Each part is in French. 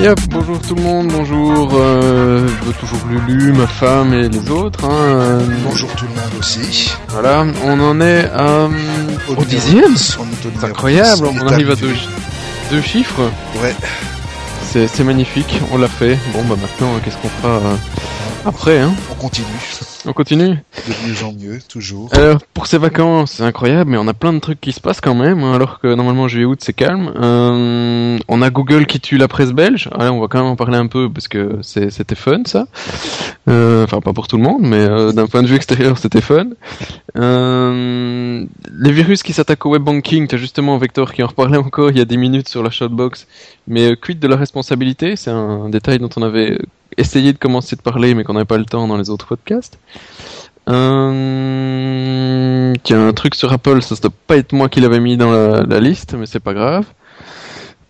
Yep, bonjour tout le monde, bonjour euh, toujours Lulu, ma femme et les autres. Hein, bonjour tout le monde aussi. Voilà, on en est euh, au, dixième. C'est incroyable, on, arrive à deux, deux chiffres. Ouais. C'est magnifique, on l'a fait. Bon bah maintenant, qu'est-ce qu'on fera euh, après hein On continue. On continue De mieux en mieux, toujours. Alors, pour ces vacances, c'est incroyable, mais on a plein de trucs qui se passent quand même, hein, alors que normalement juillet-août c'est calme. Euh, on a Google qui tue la presse belge. Allez, on va quand même en parler un peu parce que c'était fun ça. Euh, enfin, pas pour tout le monde, mais euh, d'un point de vue extérieur, c'était fun. Euh, les virus qui s'attaquent au web banking, t'as justement Vector qui en reparlait encore il y a 10 minutes sur la shotbox. Mais quid de la responsabilité? C'est un détail dont on avait essayé de commencer de parler, mais qu'on n'avait pas le temps dans les autres podcasts. Euh... Tiens, un truc sur Apple, ça ne doit pas être moi qui l'avais mis dans la, liste, mais c'est pas grave.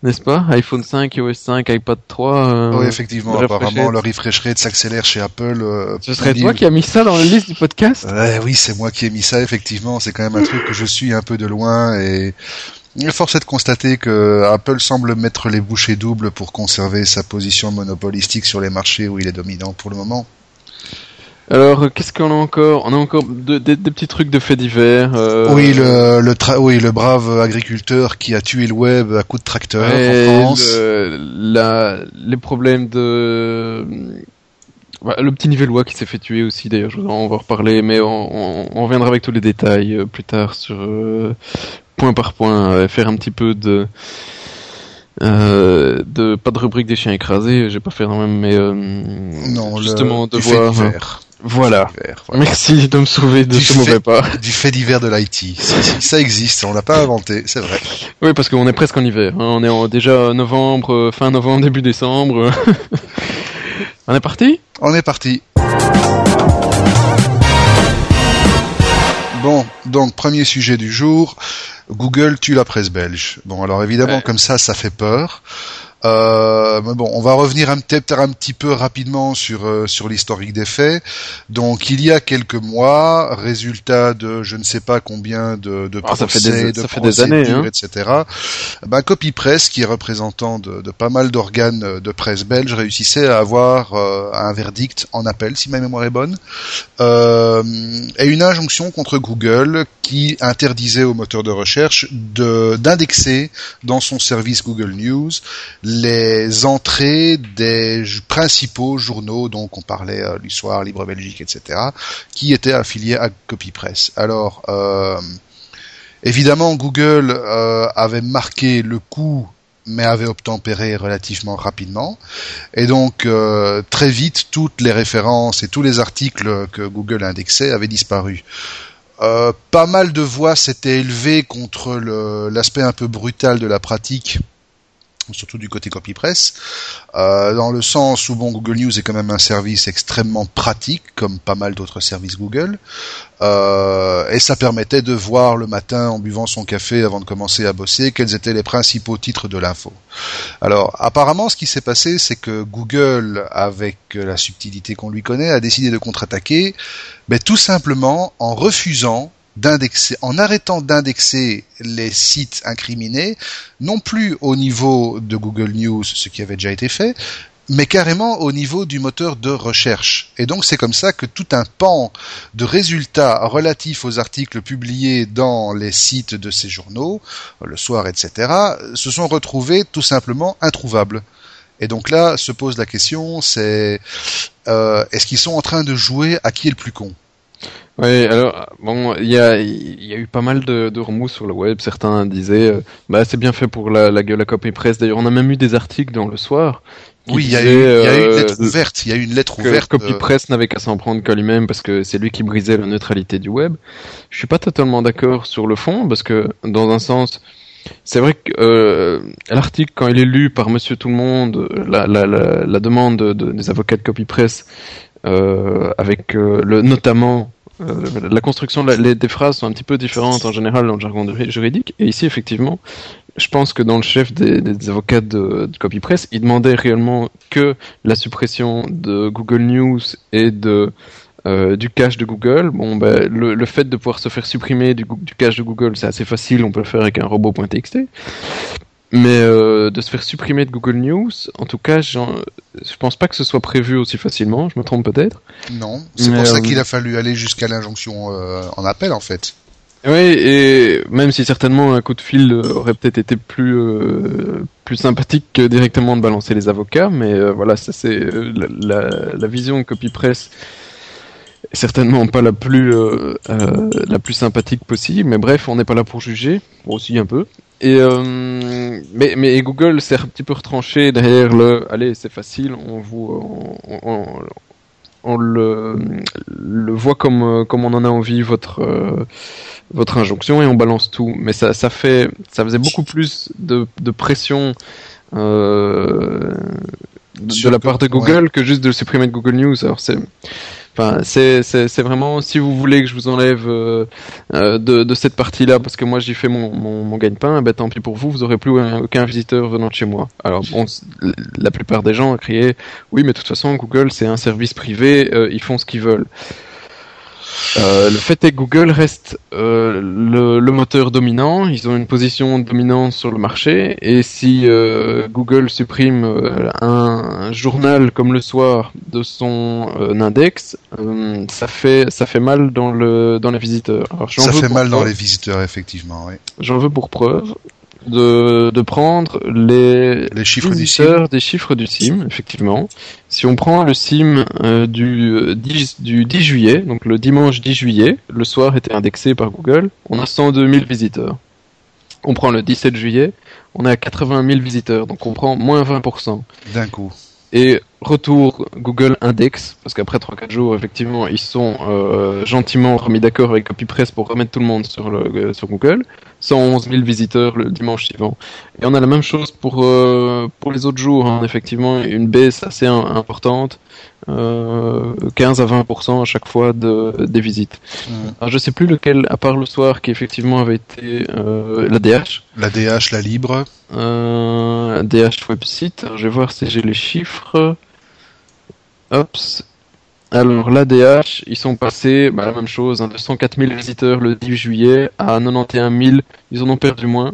N'est-ce pas? iPhone 5, iOS 5, iPad 3. Euh, oui, effectivement, apparemment, le refresh rate s'accélère chez Apple. Euh, Ce serait toi qui as mis ça dans la liste du podcast? Oui, c'est moi qui ai mis ça, effectivement. C'est quand même un truc que je suis un peu de loin et Force est de constater que Apple semble mettre les bouchées doubles pour conserver sa position monopolistique sur les marchés où il est dominant pour le moment. Alors, qu'est-ce qu'on a encore? On a encore des petits trucs de faits divers. Euh, oui, le, le oui, le brave agriculteur qui a tué le web à coup de tracteur en France. la, les problèmes de le petit nivellois qui s'est fait tuer aussi, d'ailleurs, on va en reparler, mais on, on, reviendra avec tous les détails euh, plus tard sur euh, point par point, euh, faire un petit peu de euh, de pas de rubrique des chiens écrasés, j'ai pas fait quand même, mais euh, non, justement de voir. Voilà. Merci de me sauver de ce mauvais pas. Du fait d'hiver de l'IT. ça existe, on l'a pas inventé, c'est vrai. Oui, parce qu'on est presque en hiver. Hein. On est en, déjà novembre, fin novembre, début décembre. on est parti? On est parti. Bon, donc premier sujet du jour. Google tue la presse belge. Bon, alors évidemment, comme ça, ça fait peur. Euh, mais bon, on va revenir peut-être un petit peu rapidement sur euh, sur l'historique des faits. Donc, il y a quelques mois, résultat de je ne sais pas combien de, de ah, procès, ça fait des, de ça fait des années, hein. etc. Ben, Copy Press, qui est représentant de, de pas mal d'organes de presse belge, réussissait à avoir euh, un verdict en appel, si ma mémoire est bonne, euh, et une injonction contre Google qui interdisait au moteur de recherche de d'indexer dans son service Google News les entrées des principaux journaux, donc on parlait euh, du Soir, Libre Belgique, etc., qui étaient affiliés à Copypress. Alors, euh, évidemment, Google euh, avait marqué le coup mais avait obtempéré relativement rapidement. Et donc, très vite, toutes les références et tous les articles que Google indexait avaient disparu. pas mal de voix s'étaient élevées contre l'aspect un peu brutal de la pratique surtout du côté copypress, euh, dans le sens où bon Google News est quand même un service extrêmement pratique, comme pas mal d'autres services Google, euh, et ça permettait de voir le matin en buvant son café avant de commencer à bosser quels étaient les principaux titres de l'info. Alors apparemment, ce qui s'est passé, c'est que Google, avec la subtilité qu'on lui connaît, a décidé de contre-attaquer, mais tout simplement en refusant d'indexer, en arrêtant d'indexer les sites incriminés, non plus au niveau de Google News, ce qui avait déjà été fait, mais carrément au niveau du moteur de recherche. Et donc c'est comme ça que tout un pan de résultats relatifs aux articles publiés dans les sites de ces journaux, le soir, etc., se sont retrouvés tout simplement introuvables. Et donc là se pose la question, c'est euh, est-ce qu'ils sont en train de jouer à qui est le plus con? Oui, alors bon, il y a, y a eu pas mal de, de remous sur le web. Certains disaient, euh, bah c'est bien fait pour la, la, la copie presse. D'ailleurs, on a même eu des articles dans le soir. Oui, il y, a eu, y a une lettre ouverte. Il y a eu une lettre ouverte. Copy euh, presse n'avait qu'à s'en prendre qu'à lui-même parce que c'est lui qui brisait la neutralité du web. Je suis pas totalement d'accord sur le fond parce que dans un sens, c'est vrai que euh, l'article, quand il est lu par Monsieur Tout le Monde, la, la, la, la demande de, des avocats de copy presse, euh, avec le notamment euh, la construction des phrases sont un petit peu différentes en général dans le jargon juridique. Et ici, effectivement, je pense que dans le chef des, avocats de, CopyPress, il demandait réellement que la suppression de Google News et de euh, du cache de Google. Bon, ben, le, le, fait de pouvoir se faire supprimer du, du cache de Google, c'est assez facile. On peut le faire avec un robot.txt. Mais euh, de se faire supprimer de Google News, en tout cas, je pense pas que ce soit prévu aussi facilement. Je me trompe peut-être. Non, c'est pour ça qu'il a fallu aller jusqu'à l'injonction en appel en fait. Oui, et même si certainement un coup de fil aurait peut-être été plus euh, plus sympathique que directement de balancer les avocats, mais euh, voilà, ça c'est euh, la, la, vision copy press certainement pas la plus la plus sympathique possible, mais bref, on n'est pas là pour juger, aussi un peu. Et mais mais Google s'est un petit peu retranché derrière le, allez, c'est facile, on vous on, on, le, le voit comme comme on en a envie votre votre injonction et on balance tout. Mais ça, ça fait, ça faisait beaucoup plus de, de pression euh, de, la part de Google que juste de supprimer de Google News. Alors c'est, enfin, c'est, c'est, vraiment si vous voulez que je vous enlève euh, euh, de, de cette partie-là parce que moi j'y fais mon, mon, mon gagne-pain, eh ben tant pis pour vous, vous aurez plus aucun visiteur venant de chez moi. Alors bon, la plupart des gens ont crié oui, mais de toute façon Google c'est un service privé, euh, ils font ce qu'ils veulent. Euh, le fait est que Google reste euh, le, moteur dominant, ils ont une position dominante sur le marché, et si euh, Google supprime un, journal comme le soir de son index, ça fait ça fait mal dans le dans les visiteurs. ça fait mal dans les visiteurs effectivement, oui. J'en veux pour preuve de, de prendre les, les chiffres du SIM. des chiffres du SIM, effectivement. Si on prend le SIM euh, du, 10, euh, du 10 juillet, donc le dimanche 10 juillet, le soir était indexé par Google, on a 102 000 visiteurs. On prend le 17 juillet, on est à 80 000 visiteurs, donc on prend moins 20%. D'un coup. Et retour Google Index, parce qu'après 3-4 jours, effectivement, ils sont euh, gentiment remis d'accord avec CopyPress pour remettre tout le monde sur, le, sur Google. 111 000 visiteurs le dimanche suivant. Et on a la même chose pour, euh, pour les autres jours, hein. effectivement, une baisse assez importante. 15 à 20% à chaque fois de, des visites. Mmh. Alors je sais plus lequel, à part le soir, qui effectivement avait été la DH. La DH, la libre. Euh, DH website. je vais voir si j'ai les chiffres. Ops. Alors l'ADH, ils sont passés, bah, la même chose, hein, de 104 000 visiteurs le 10 juillet à 91 000. Ils en ont perdu moins.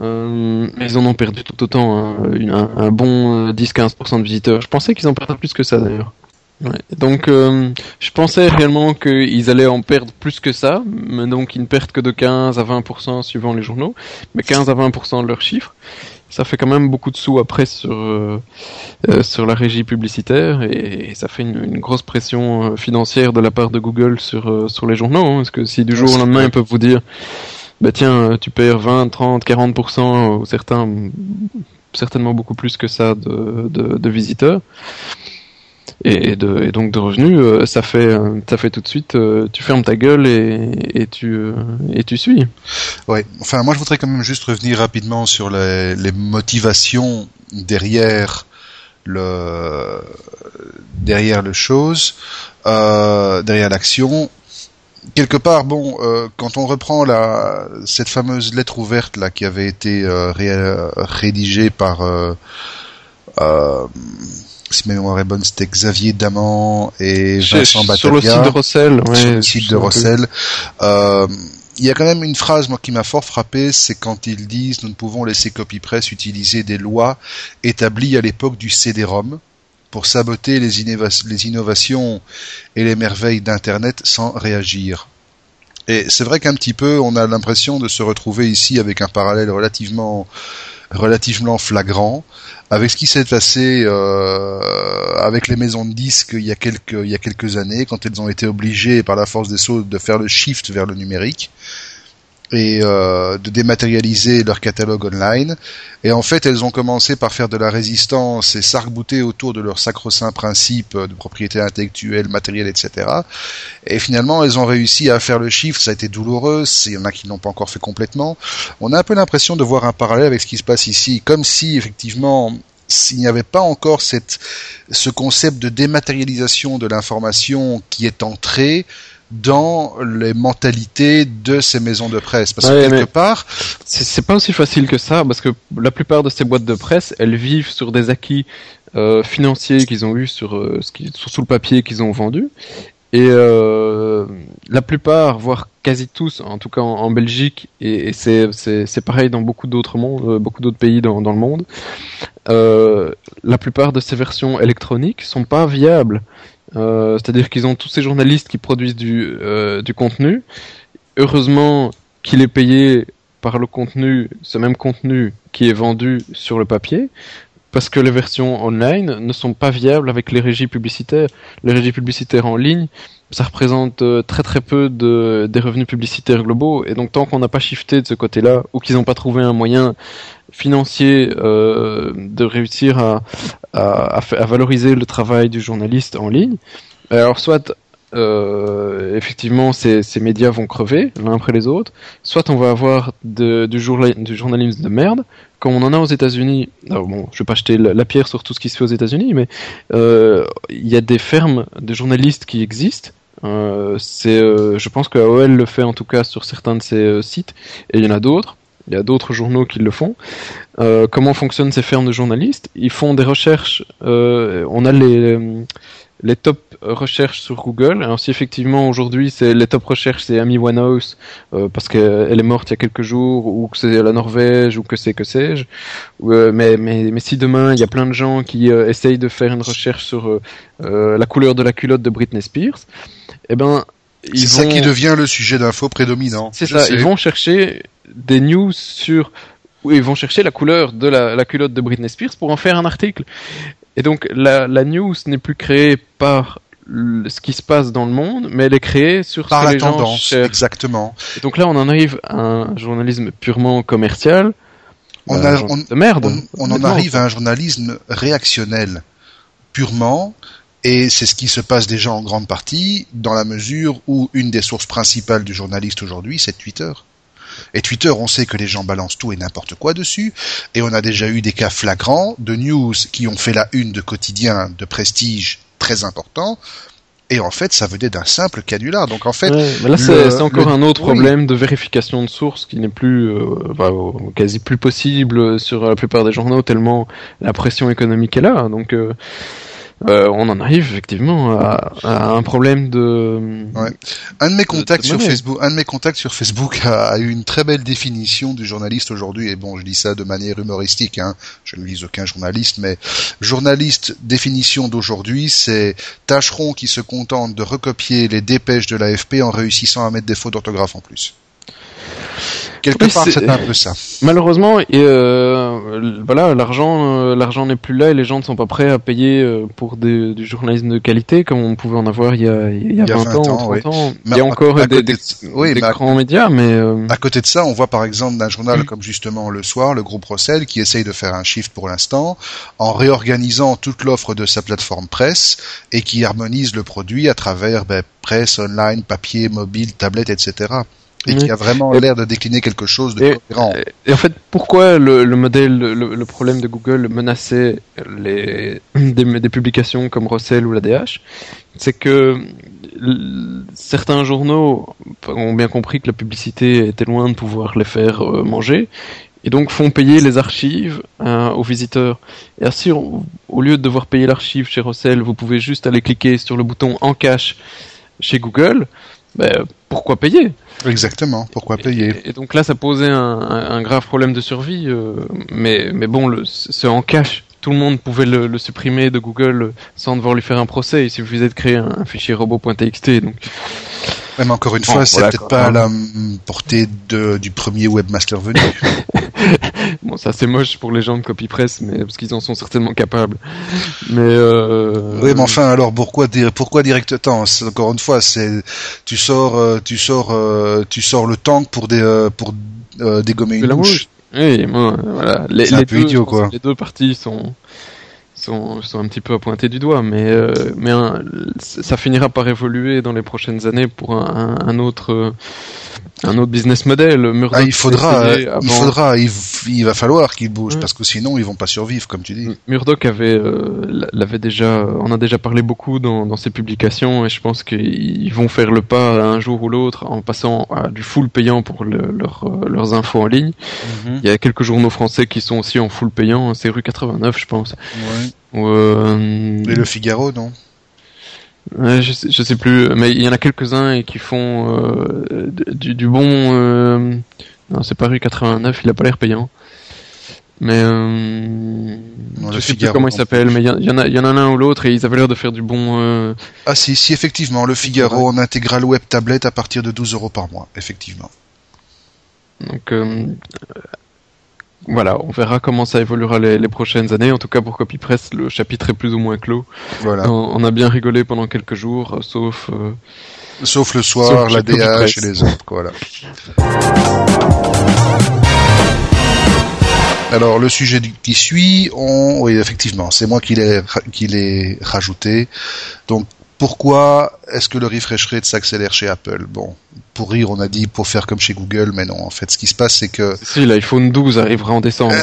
Euh, mais ils en ont perdu tout autant, hein, un, bon 10-15% de visiteurs. Je pensais qu'ils en perdraient plus que ça d'ailleurs. Donc euh, je pensais réellement qu'ils allaient en perdre plus que ça, mais donc ils ne perdent que de 15 à 20% suivant les journaux, mais 15 à 20% de leurs chiffres ça fait quand même beaucoup de sous après sur euh, euh, sur la régie publicitaire et, ça fait une, grosse pression euh, financière de la part de Google sur sur les journaux hein, parce que si du jour au lendemain ils peuvent vous dire bah tiens tu perds 20 30 40% ou certains certainement beaucoup plus que ça de de, de visiteurs et, de, et donc de revenus, euh, ça fait ça fait tout de suite, euh, tu fermes ta gueule et, et tu euh, et tu suis. Ouais. Enfin, moi je voudrais quand même juste revenir rapidement sur les, les motivations derrière le derrière le chose, derrière l'action. Quelque part, bon, quand on reprend la cette fameuse lettre ouverte là qui avait été rédigée par si ma mémoire est bonne, c'était Xavier Daman et Vincent Battaglia. Sur le site de Rossel, ouais, Sur le site de Rossel. Euh, il y a quand même une phrase moi qui m'a fort frappé, c'est quand ils disent nous ne pouvons laisser CopyPress utiliser des lois établies à l'époque du CD-ROM pour saboter les, les innovations et les merveilles d'Internet sans réagir. Et c'est vrai qu'un petit peu, on a l'impression de se retrouver ici avec un parallèle relativement relativement flagrant avec ce qui s'est passé euh, avec les maisons de disques il y a quelques il y a quelques années quand elles ont été obligées par la force des choses de faire le shift vers le numérique et euh, de dématérialiser leur catalogue online. Et en fait, elles ont commencé par faire de la résistance et s'arc-bouter autour de leurs sacro-saint principes de propriété intellectuelle, matérielle, etc. Et finalement, elles ont réussi à faire le chiffre. Ça a été douloureux. Il y en a qui l'ont pas encore fait complètement. On a un peu l'impression de voir un parallèle avec ce qui se passe ici, comme si effectivement s'il n'y avait pas encore cette, ce concept de dématérialisation de l'information qui est entré, dans les mentalités de ces maisons de presse. Parce que quelque part, c'est pas aussi facile que ça, parce que la plupart de ces boîtes de presse, elles vivent sur des acquis euh, financiers qu'ils ont eu sur, euh, ce qui, sous le papier qu'ils ont vendu. Et euh, la plupart, voire quasi tous, en tout cas en, Belgique, et, c'est pareil dans beaucoup d'autres mondes, beaucoup d'autres pays dans, dans, le monde, la plupart de ces versions électroniques sont pas viables. Euh, C'est-à-dire qu'ils ont tous ces journalistes qui produisent du, euh, du contenu. Heureusement qu'il est payé par le contenu, ce même contenu qui est vendu sur le papier, parce que les versions online ne sont pas viables avec les régies publicitaires. Les régies publicitaires en ligne, ça représente euh, très très peu de, des revenus publicitaires globaux, et donc tant qu'on n'a pas shifté de ce côté-là, ou qu'ils n'ont pas trouvé un moyen financier euh, de réussir à, à, valoriser le travail du journaliste en ligne, alors soit euh, effectivement ces, ces, médias vont crever l'un après les autres, soit on va avoir de, du, du, journalisme de merde, comme on en a aux États-Unis. Bon, je vais pas jeter la, pierre sur tout ce qui se fait aux États-Unis, mais euh, il y a des fermes de journalistes qui existent. Euh, c'est, euh, je pense que AOL le fait en tout cas sur certains de ses euh, sites, et il y en a d'autres. Il y a d'autres journaux qui le font. Comment fonctionnent ces fermes de journalistes? Ils font des recherches. on a les les top recherches sur Google. Alors si effectivement aujourd'hui c'est les top recherches c'est Amy Winehouse euh, parce qu'elle est morte il y a quelques jours ou que c'est la Norvège ou que c'est que sais-je. Euh, mais, mais, mais si demain il y a plein de gens qui euh, essayent de faire une recherche sur la couleur de la culotte de Britney Spears, eh ben c'est ça qui devient le sujet d'info prédominant. C'est ça. Ils vont chercher des news sur où ils vont chercher la couleur de la, la, culotte de Britney Spears pour en faire un article. Et donc la, la news n'est plus créée par ce qui se passe dans le monde, mais elle est créée sur par ce que les tendance, gens Exactement. Et donc là, on en arrive à un journalisme purement commercial. On, euh, a, on, de merde. On, on en arrive à un journalisme réactionnel, purement, et c'est ce qui se passe déjà en grande partie, dans la mesure où une des sources principales du journaliste aujourd'hui, c'est Twitter. Et Twitter, on sait que les gens balancent tout et n'importe quoi dessus. Et on a déjà eu des cas flagrants de news qui ont fait la une de quotidien de prestige très important. Et en fait, ça venait d'un simple canular. Donc en fait, ouais, là c'est encore un autre problème de vérification de source qui n'est plus, euh, quasi plus possible sur la plupart des journaux tellement la pression économique est là. Donc euh, euh, on en arrive effectivement à, à un problème de. Ouais. Un de mes contacts de, de sur Facebook, un de mes contacts sur Facebook a, a, eu une très belle définition du journaliste aujourd'hui. Et bon, je dis ça de manière humoristique. Hein. Je ne lis aucun journaliste, mais journaliste définition d'aujourd'hui, c'est tâcheron qui se contente de recopier les dépêches de l'AFP en réussissant à mettre des fautes d'orthographe en plus. Quelque Oui, part, c'est- un peu ça. Malheureusement, et, euh, voilà, l'argent, euh, l'argent n'est plus là et les gens ne sont pas prêts à payer euh, pour des- du journalisme de qualité comme on pouvait en avoir il y a, il y a 20, ans, 30 ans. Mais il y a encore à des, côté des, de- oui, des mais à- grands médias, mais euh, À côté de ça, on voit par exemple d'un journal comme justement Le Soir, le groupe Rossel, qui essaye de faire un chiffre pour l'instant, en réorganisant toute l'offre de sa plateforme presse et qui harmonise le produit à travers ben, presse, online, papier, mobile, tablette, etc. Et Oui. qui a vraiment l'air de décliner quelque chose de Et- cohérent. Et en fait, pourquoi le, le modèle, le, le problème de Google menaçait les, des, des publications comme Russell ou la DH C'est que certains journaux ont bien compris que la publicité était loin de pouvoir les faire euh, manger et donc font payer les archives euh, aux visiteurs. Et ainsi, au au lieu de devoir payer l'archive chez Russell, vous pouvez juste aller cliquer sur le bouton en cache chez Google. Ben, pourquoi payer? Exactement. Pourquoi payer et, et donc là, ça posait un, un- un grave problème de survie. euh, mais, mais bon, le, c'est en cache. Tout le monde pouvait le, le supprimer de Google sans devoir lui faire un procès. Il suffisait de créer un, un fichier robot.txt. Donc, Même encore une Bon, fois, c'est voilà, peut-être pas à la mm, portée de, du premier webmaster venu. bon, ça c'est moche pour les gens de CopyPress, mais parce qu'ils en sont certainement capables. Mais euh, Oui, mais enfin, alors pourquoi dire, pourquoi direct temps? Encore une fois, c'est tu sors, euh, tu sors, euh, tu sors le tank pour des, pour dégommer une la mouche. Oui, moi, voilà. Les, C'est un les peu deux, idiot, quoi. Les deux parties sont sont, sont un petit peu à pointer du doigt, mais euh, mais ça finira par évoluer dans les prochaines années pour un, autre un autre business model. Murdoch Ah, il faudra, euh, il faudra, il, va falloir qu'ils bougent parce que sinon ils vont pas survivre, comme tu dis. Murdoch avait euh, l'avait déjà, on a déjà parlé beaucoup dans, dans ses publications et je pense qu'ils vont faire le pas un jour ou l'autre en passant à du full payant pour le- leur, euh, leurs infos en ligne. Il y a quelques journaux français qui sont aussi en full payant, c'est rue 89 je pense. Ouais. Ou, euh, Et le Figaro, non? Je, sais, je sais plus, mais il y en a quelques-uns qui font euh, du, du, bon. Euh... Non, c'est pas Rue 89, il a pas l'air payant. Mais euh, je sais plus comment il s'appelle, mais il y, en a, y en a l'un ou l'autre et ils avaient l'air de faire du bon. Euh... Ah si, si effectivement, le Figaro en intégral web tablette à partir de 12 euros par mois, effectivement. Donc voilà, on verra comment ça évoluera les, les, prochaines années. En tout cas, pour CopyPress, le chapitre est plus ou moins clos. Voilà. On, on a bien rigolé pendant quelques jours, sauf. Euh, sauf le soir, sauf la DH et les autres, voilà. Alors le sujet qui suit, on... oui effectivement, c'est moi qui l'ai qui l'ai rajouté. Donc pourquoi est-ce que le refresh rate s'accélère chez Apple? Bon, pour rire, on a dit pour faire comme chez Google, mais non. En fait, ce qui se passe, c'est que si l'iPhone 12 arrivera en décembre.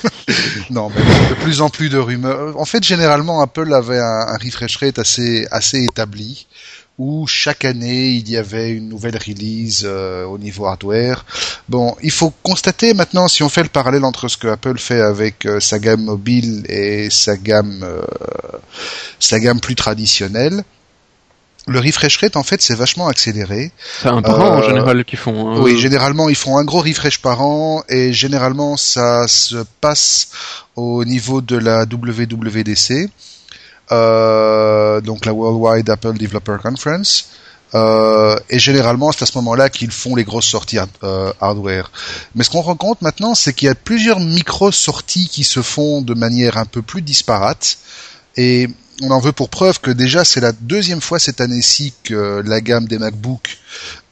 non, mais de plus en plus de rumeurs. En fait, généralement, Apple avait un, un refresh rate assez assez établi où chaque année il y avait une nouvelle release euh, au niveau hardware. Bon, il faut constater maintenant si on fait le parallèle entre ce que Apple fait avec euh, sa gamme mobile et sa gamme euh, sa gamme plus traditionnelle. Le refresh rate, en fait, c'est vachement accéléré. C'est un par an en général qu'ils font. Hein. Oui, généralement ils font un gros refresh par an et généralement ça se passe au niveau de la WWDC. Euh, donc la Worldwide Apple Developer Conference. Euh, et généralement, c'est à ce moment-là qu'ils font les grosses sorties euh, hardware. Mais ce qu'on rend compte maintenant, c'est qu'il y a plusieurs micro-sorties qui se font de manière un peu plus disparate. Et on en veut pour preuve que déjà c'est la deuxième fois cette année-ci que la gamme des MacBook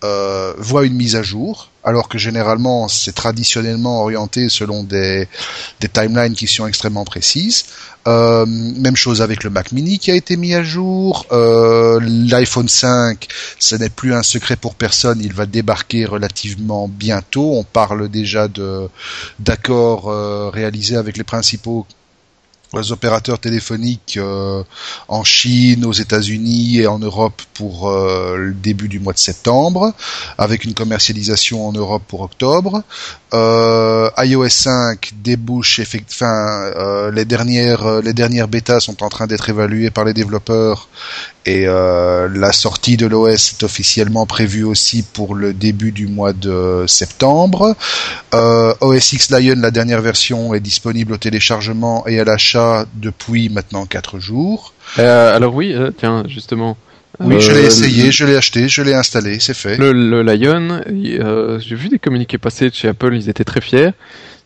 euh, voit une mise à jour, alors que généralement c'est traditionnellement orienté selon des, des timelines qui sont extrêmement précises. Euh, même chose avec le Mac Mini qui a été mis à jour. Euh, L'iPhone 5, ce n'est plus un secret pour personne, il va débarquer relativement bientôt. On parle déjà de d'accords euh, réalisés avec les principaux les opérateurs téléphoniques euh, en Chine, aux États-Unis et en Europe pour euh, le début du mois de septembre, avec une commercialisation en Europe pour octobre. Euh, iOS 5 débouche, enfin, les dernières les dernières bêtas sont en train d'être évaluées par les développeurs et euh, la sortie de l'OS est officiellement prévue aussi pour le début du mois de septembre. Euh, OS X Lion, la dernière version, est disponible au téléchargement et à l'achat depuis maintenant 4 jours. Euh, alors oui, euh, tiens, justement. Oui, je l'ai essayé, je l'ai acheté, je l'ai installé, c'est fait. Le, le Lion, j'ai vu des communiqués passer de chez Apple, ils étaient très fiers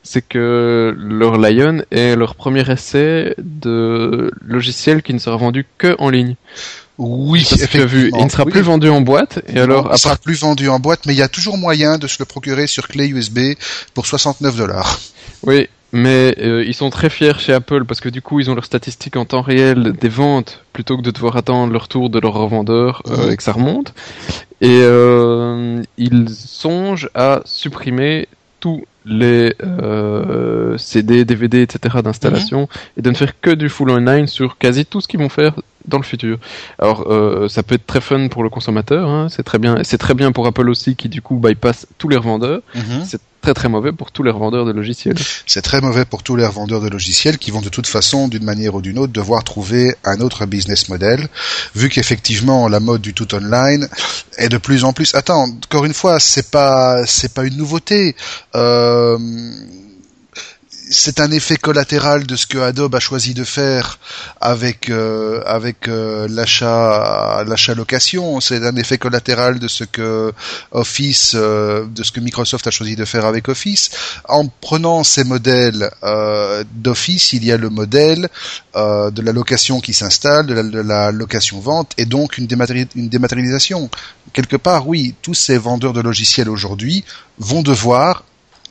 c'est que leur Lion est leur premier essai de logiciel qui ne sera vendu que en ligne. Oui, vu, il ne sera plus vendu en boîte. Et alors, il ne sera plus vendu en boîte, mais il y a toujours moyen de se le procurer sur clé USB pour 69 dollars. Oui, mais euh, ils sont très fiers chez Apple parce que du coup, ils ont leurs statistiques en temps réel des ventes plutôt que de devoir attendre le retour de leur revendeur euh, mhm. et que ça remonte. Et euh, ils songent à supprimer tous les euh, CD, DVD, etc. d'installation mhm. et de ne faire que du full online sur quasi tout ce qu'ils vont faire dans le futur. Alors euh, ça peut être très fun pour le consommateur, hein, c'est très bien, c'est très bien pour Apple aussi qui du coup bypass tous les revendeurs. Mhm. C'est très très mauvais pour tous les revendeurs de logiciels. C'est très mauvais pour tous les revendeurs de logiciels qui vont de toute façon, d'une manière ou d'une autre, devoir trouver un autre business model, vu qu'effectivement la mode du tout online est de plus en plus. Attends, encore une fois, c'est pas c'est pas une nouveauté. Euh c'est un effet collatéral de ce que Adobe a choisi de faire avec euh, avec euh, l'achat l'achat location. C'est un effet collatéral de ce que Office, euh, de ce que Microsoft a choisi de faire avec Office. En prenant ces modèles d'Office, il y a le modèle de la location qui s'installe, de, la, location vente, et donc une, une dématérialisation. Quelque part, oui, tous ces vendeurs de logiciels aujourd'hui vont devoir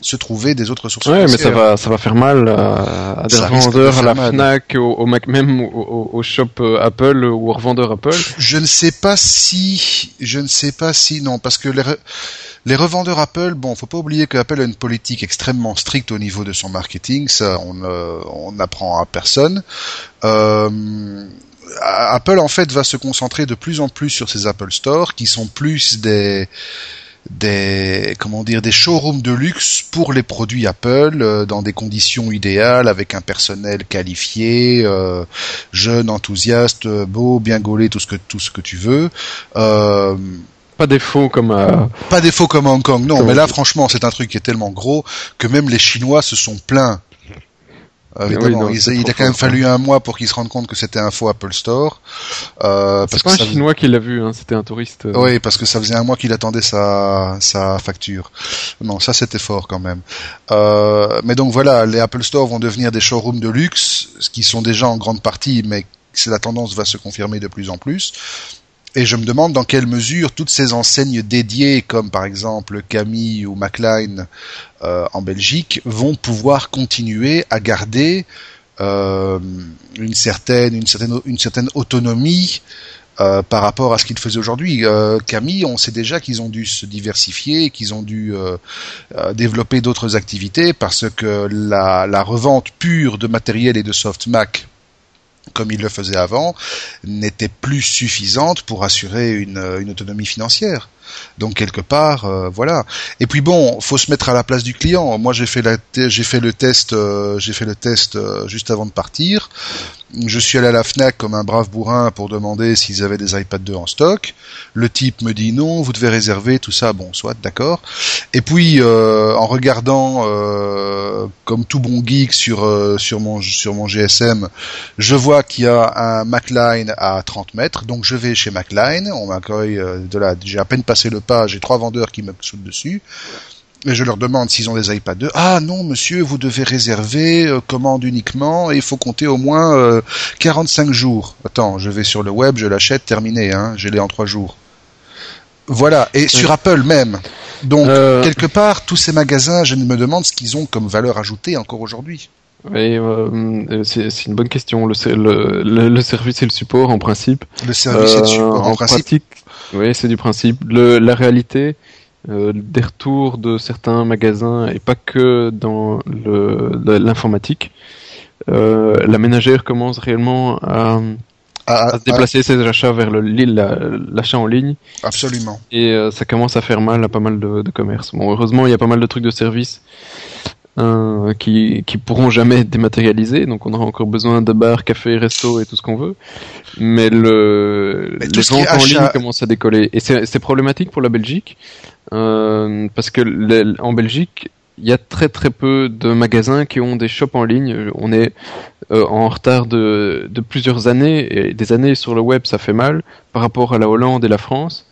se trouver des autres sources. Ouais, mais ça va, ça va faire mal à, des revendeurs, à la Fnac, au, Mac, même au, shop euh, Apple ou au revendeur Apple. Je ne sais pas si, je ne sais pas si, non, parce que les, les revendeurs Apple, bon, faut pas oublier que Apple a une politique extrêmement stricte au niveau de son marketing, ça, on, euh, on apprend à personne. Euh, Apple en fait va se concentrer de plus en plus sur ses Apple Store, qui sont plus des des comment dire des showrooms de luxe pour les produits Apple euh, dans des conditions idéales avec un personnel qualifié, euh, jeune, enthousiaste, beau, bien gaulé, tout ce que tout ce que tu veux. Euh, pas défaut comme à... Pas défaut comme à Hong Kong, non. mais là, franchement, c'est un truc qui est tellement gros que même les Chinois se sont plaints euh, évidemment, il, a quand même fallu un mois pour qu'il se rende compte que c'était un faux Apple Store. Euh, c'est pas un Chinois qui l'a vu, hein, c'était un touriste. Euh. Oui, parce que ça faisait un mois qu'il attendait sa, sa facture. Non, ça c'était fort quand même. Euh, mais donc voilà, les Apple Store vont devenir des showrooms de luxe, ce qui sont déjà en grande partie, mais c'est la tendance va se confirmer de plus en plus. Et je me demande dans quelle mesure toutes ces enseignes dédiées, comme par exemple Camille ou McLean euh, en Belgique, vont pouvoir continuer à garder euh, une certaine, une certaine, une certaine autonomie euh, par rapport à ce qu'ils faisaient aujourd'hui. Euh, Camille, on sait déjà qu'ils ont dû se diversifier, qu'ils ont dû euh, euh, développer d'autres activités parce que la, la, revente pure de matériel et de soft Mac comme il le faisait avant, n'était plus suffisante pour assurer une, autonomie financière. Donc quelque part, euh, voilà. Et puis bon, faut se mettre à la place du client. Moi, j'ai fait la, j'ai fait le test, euh, j'ai fait le test euh, juste avant de partir. Je suis allé à la Fnac comme un brave bourrin pour demander s'ils avaient des iPad 2 en stock. Le type me dit non, vous devez réserver tout ça. Bon, soit d'accord. Et puis en regardant comme tout bon geek sur sur mon sur mon GSM, je vois qu'il y a un MacLine à 30 mètres. Donc je vais chez MacLine. On m'accueille de là. J'ai à peine passé le pas, j'ai trois vendeurs qui me sautent dessus. Et je leur demande s'ils ont des iPad 2. Ah non, monsieur, vous devez réserver euh, commande uniquement et il faut compter au moins 45 euh, jours. Attends, je vais sur le web, je l'achète, terminé, hein, je l'ai en trois jours. Voilà, et sur Apple même. Donc, euh. quelque part, tous ces magasins, je me demande ce qu'ils ont comme valeur ajoutée encore aujourd'hui. C'est une bonne question. Le, le, service et le support, en principe. Le service et le support, en, principe. Oui, c'est du principe. Le, la réalité euh, des retours de certains magasins et pas que dans l'informatique, euh, la ménagère commence réellement à, à, se déplacer ses achats vers l'achat en ligne. Absolument. Et euh, ça commence à faire mal à pas mal de, de commerces. Bon, heureusement, il y a pas mal de trucs de service euh, qui, qui pourront jamais être dématérialisés, donc on aura encore besoin de bars, cafés, restos et tout ce qu'on veut. Mais le les ventes en ligne commencent à décoller et c'est problématique pour la Belgique euh, parce que en Belgique il y a très très peu de magasins qui ont des shops en ligne. On est euh, en retard de, de plusieurs années et des années sur le web, ça fait mal par rapport à la Hollande et la France.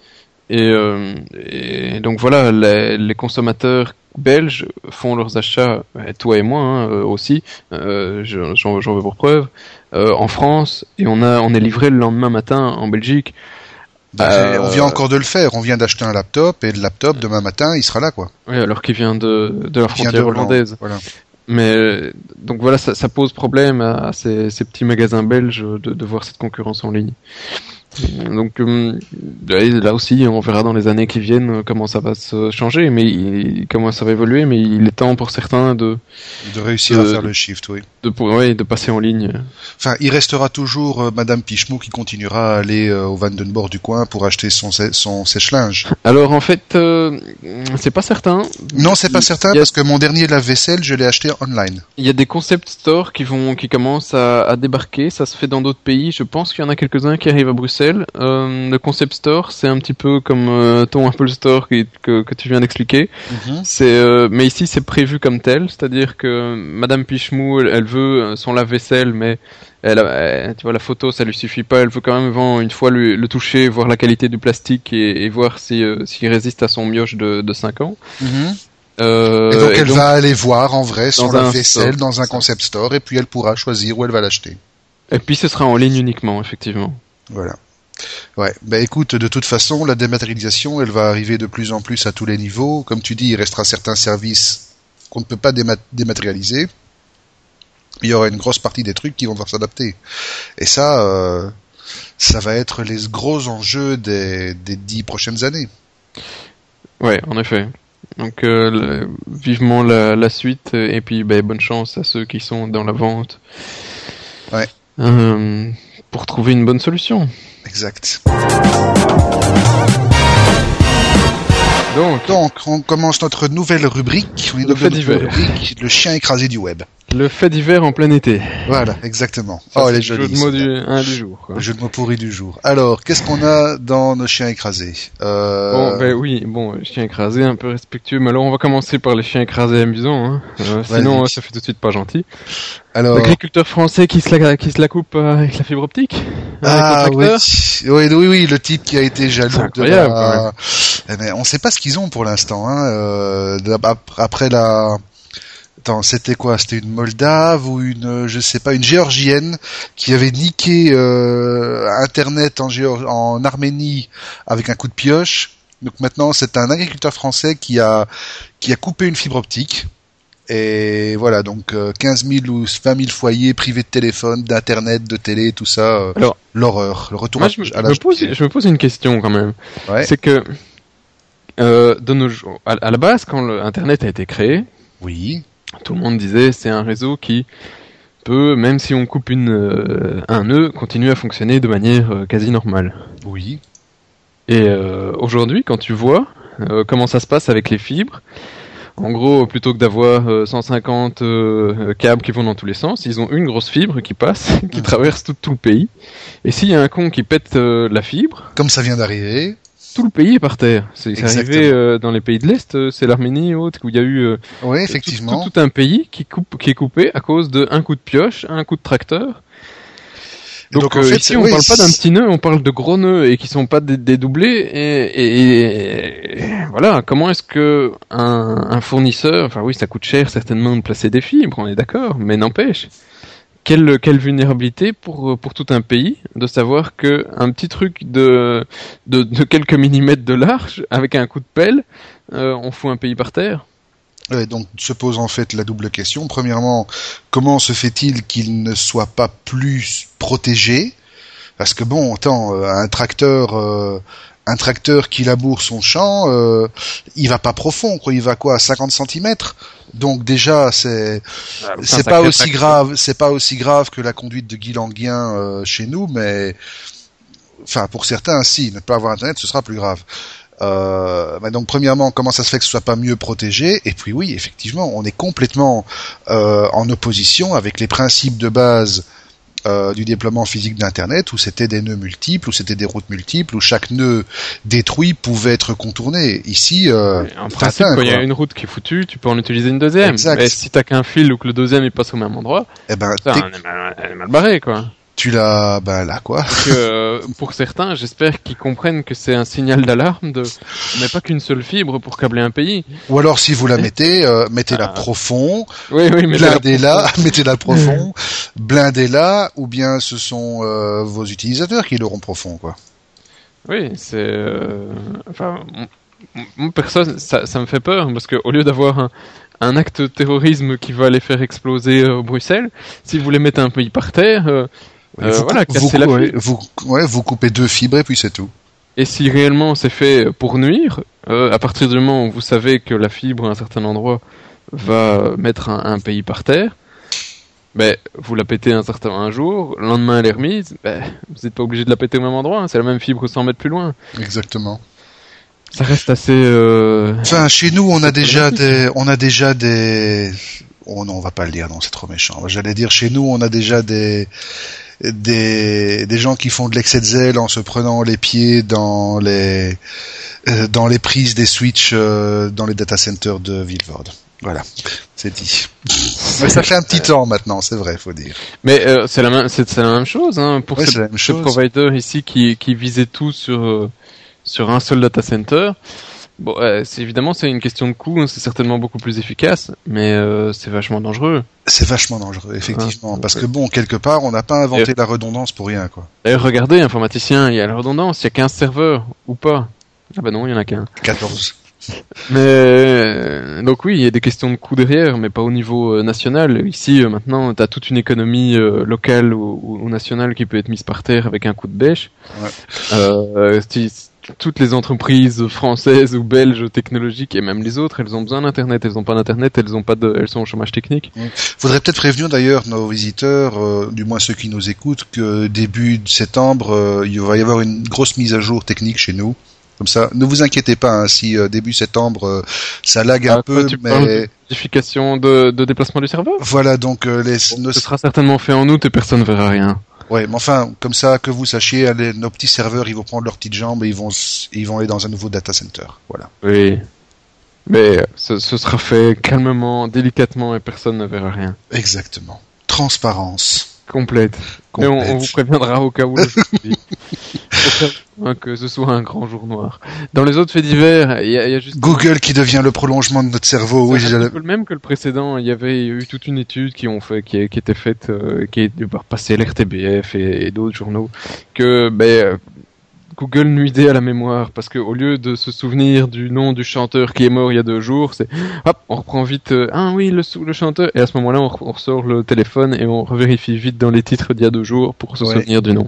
Et, euh, et donc voilà, les, les consommateurs belges font leurs achats, toi et moi hein, euh, aussi, euh, j'en veux pour preuve, euh, en France et on a on est livré le lendemain matin en Belgique. On vient encore de le faire. On vient d'acheter un laptop et le laptop demain matin il sera là quoi. Oui, alors qu'il vient de de la frontière hollandaise. Voilà. Mais donc voilà, ça, ça, pose problème à ces, ces petits magasins belges de, de voir cette concurrence en ligne. Donc euh, là aussi, on verra dans les années qui viennent euh, comment ça va se changer, mais comment ça va évoluer. Mais il est temps pour certains de de réussir à faire le shift, oui. De oui, de passer en ligne. Enfin, il restera toujours euh, Madame Pichemot qui continuera à aller au Vandenborg du coin pour acheter son son sèche-linge. Alors en fait, c'est pas certain. Non, c'est pas certain parce que mon dernier lave-vaisselle, je l'ai acheté online. Il y a des concept stores qui vont qui commencent à, à débarquer. Ça se fait dans d'autres pays. Je pense qu'il y en a quelques-uns qui arrivent à Bruxelles euh, le concept store, c'est un petit peu comme euh, ton Apple Store que, que, tu viens d'expliquer. Mhm. C'est, euh, mais ici c'est prévu comme tel, c'est-à-dire que Madame Pichemou, elle, veut son lave-vaisselle, mais elle, tu vois la photo, ça lui suffit pas. Elle veut quand même une fois le, toucher, voir la qualité du plastique et, voir si s'il résiste à son mioche de, de 5 ans. Mhm. et donc elle va aller voir en vrai son lave-vaisselle dans un concept store et puis elle pourra choisir où elle va l'acheter. Et puis ce sera en ligne uniquement, effectivement. Voilà. Ouais, bah écoute, de toute façon, la dématérialisation, elle va arriver de plus en plus à tous les niveaux. Comme tu dis, il restera certains services qu'on ne peut pas dématérialiser. Il y aura une grosse partie des trucs qui vont devoir s'adapter. Et ça, euh, ça va être les gros enjeux des, des dix prochaines années. Ouais, en effet. Donc euh, vivement la, suite et puis bah, bonne chance à ceux qui sont dans la vente. Ouais. Euh, pour trouver une bonne solution. Exact. Donc, Donc, on commence notre nouvelle rubrique. On est Le dans fait notre divers. rubrique, le chien écrasé du web. Le fait d'hiver en plein été. Voilà, exactement. Ça, oh, elle est le jeu jolie. de mots du, un du jour. Quoi. Le jeu de mots pourri du jour. Alors, qu'est-ce qu'on a dans nos chiens écrasés? Euh... Bon, ben oui, bon, chien écrasé, un peu respectueux, mais alors on va commencer par les chiens écrasés amusants, hein. Euh, sinon euh, ça fait tout de suite pas gentil. Alors, L'agriculteur français qui se la, qui se la coupe euh, avec la fibre optique ah oui. oui, oui, oui, le type qui a été jaloux de la... Eh ben, on sait pas ce qu'ils ont pour l'instant. Hein. euh, après la... Attends, c'était quoi? C'était une Moldave ou une, euh, je sais pas, une Géorgienne qui avait niqué euh, Internet en, Géor- en Arménie avec un coup de pioche? Donc maintenant, c'est un agriculteur français qui a qui a coupé une fibre optique. Et voilà, donc euh, 15 000 ou 20 000 foyers privés de téléphone, d'internet, de télé, tout ça. euh, Alors, l'horreur, le retour moi je, me- à pose, de pierre. je me pose une question quand même. Ouais. C'est que euh, de nos jours, à, à la base, quand le Internet a été créé, Oui, tout le monde disait c'est un réseau qui peut, même si on coupe une, euh, un nœud, continuer à fonctionner de manière euh, quasi normale. oui. Et euh, aujourd'hui, quand tu vois comment ça se passe avec les fibres, en gros, plutôt que d'avoir euh, 150 euh, câbles qui vont dans tous les sens, ils ont une grosse fibre qui passe, qui Mhm. traverse tout, tout le pays. Et s'il y a un con qui pète la fibre, Comme ça vient d'arriver. Tout le pays est par terre. C'est arrivé euh, dans les pays de l'Est, euh, c'est l'Arménie et autres, où il y a eu euh, Oui, tout- effectivement. tout, tout un pays qui, coupe, qui est coupé à cause d'un coup de pioche, un coup de tracteur. Et Donc, en euh, fait, ici, on oui, parle pas d'un petit nœud, on parle de gros nœuds et qui sont pas dé- dédoublés. Et, et- et- voilà, comment est-ce que un, un fournisseur, enfin oui, ça coûte cher certainement de placer des fibres, on est d'accord, mais n'empêche. Quelle, quelle vulnérabilité pour, pour tout un pays de savoir que un petit truc de, de, quelques millimètres de large, avec un coup de pelle, euh, on fout un pays par terre. Donc se pose en fait la double question. Premièrement, comment se fait-il qu'il ne soit pas plus protégé? Parce que bon, attends, euh, un tracteur, euh, un tracteur qui laboure son champ, euh, il va pas profond, quoi. Il va quoi, à 50 cm Donc déjà, c'est c'est pas aussi grave, c'est pas aussi grave que la conduite de Guy Languien euh, chez nous, mais enfin pour certains, si ne pas avoir internet, ce sera plus grave. Euh, donc premièrement, comment ça se fait que ce soit pas mieux protégé? Et puis oui, effectivement, on est complètement euh, en opposition avec les principes de base euh, du déploiement physique d'Internet, où c'était des nœuds multiples, où c'était des routes multiples, où chaque nœud détruit pouvait être contourné. Ici, euh, En principe, quand il y a une route qui est foutue, tu peux en utiliser une deuxième. Exact. Mais si t'as qu'un fil ou que le deuxième il passe au même endroit, eh ben, ça, on est mal, elle est mal barré, quoi. Tu l'as, ben là quoi. Donc, euh, pour certains, j'espère qu'ils comprennent que c'est un signal d'alarme de, on met pas qu'une seule fibre pour câbler un pays. Ou alors si vous la mettez, euh, mettez-la Ah. profond, Oui, oui, mais blindez-la, mettez-la profond, blindez-la, ou bien ce sont euh, vos utilisateurs qui l'auront profond, quoi. oui, c'est, euh, enfin, personne, ça, ça me fait peur parce que au lieu d'avoir un, un acte de terrorisme qui va les faire exploser euh, Bruxelles, si vous voulez mettre un pays par terre, euh, euh, vous, voilà, vous, la ouais, fibre. vous, ouais, vous coupez deux fibres et puis c'est tout. Et si réellement c'est fait pour nuire, euh, à partir du moment où vous savez que la fibre à un certain endroit va mettre un, un pays par terre, ben, vous la pétez un certain un jour, le lendemain elle est remise, ben, vous n'êtes pas obligé de la péter au même endroit, hein, c'est la même fibre 100 mètres plus loin. Exactement. Ça reste assez... Euh... Enfin, chez nous, on a déjà des, on a déjà des, oh non, on va pas le dire, non, c'est trop méchant. J'allais dire, chez nous, on a déjà des, des, des gens qui font de l'excès de zèle en se prenant les pieds dans les, euh, dans les prises des switches euh, dans les data centers de Villevorde. Voilà, c'est dit. Mais ça fait un petit temps maintenant, c'est vrai, faut dire. Mais euh, c'est la même, c'est la même chose hein, pour Ouais, ce, la même ce provider ici qui, qui visait tout sur euh, sur un seul data center. Bon, euh, c'est évidemment c'est une question de coût, hein, c'est certainement beaucoup plus efficace, mais euh, c'est vachement dangereux. C'est vachement dangereux, effectivement, Ah, parce que bon, quelque part, on n'a pas inventé la redondance pour rien, quoi. D'ailleurs, regardez, informaticien, il y a la redondance, il y a 15 serveurs ou pas. Ah bah non, il y en a qu'un. 14. Mais euh, donc oui, il y a des questions de coût derrière, mais pas au niveau euh, national. Ici, euh, maintenant, tu as toute une économie euh, locale ou, ou- nationale qui peut être mise par terre avec un coup de bêche. Ouais. Euh, si- toutes les entreprises françaises ou belges technologiques et même les autres, elles ont besoin d'internet. Elles n'ont pas d'internet, elles ont pas de, elles sont au chômage technique. Faudrait peut-être prévenir d'ailleurs nos visiteurs, euh, du moins ceux qui nous écoutent, que début de septembre, euh, il va y avoir une grosse mise à jour technique chez nous. Comme ça, ne vous inquiétez pas hein, si euh, début septembre euh, ça lag un Ah, peu, tu mais modification de, de déplacement du serveur voilà donc euh, les nos- Ce sera certainement fait en août et personne ne verra rien. Ouais, mais enfin comme ça que vous sachiez, nos petits serveurs ils vont prendre leurs petites jambes et ils vont ils vont aller dans un nouveau data center. Voilà. Oui. Mais euh, ce, ce sera fait calmement, délicatement et personne ne verra rien. Exactement. Transparence. Complète. Et on, vous préviendra au cas où le hein, que ce soit un grand jour noir. Dans les autres faits divers, il y, a- il y a juste Google qui devient le prolongement de notre cerveau. Oui, un peu le même que le précédent. Il y avait eu toute une étude qui ont fait, qui, qui était faite, euh, qui est par passer l'RTBF et, et d'autres journaux, que ben, Google nuisait à la mémoire parce que au lieu de se souvenir du nom du chanteur qui est mort il y a deux jours, c'est hop, on reprend vite euh, ah oui le le chanteur et à ce moment-là on, re- on ressort le téléphone et on revérifie vite dans les titres d'il y a deux jours pour se Ouais. souvenir du nom.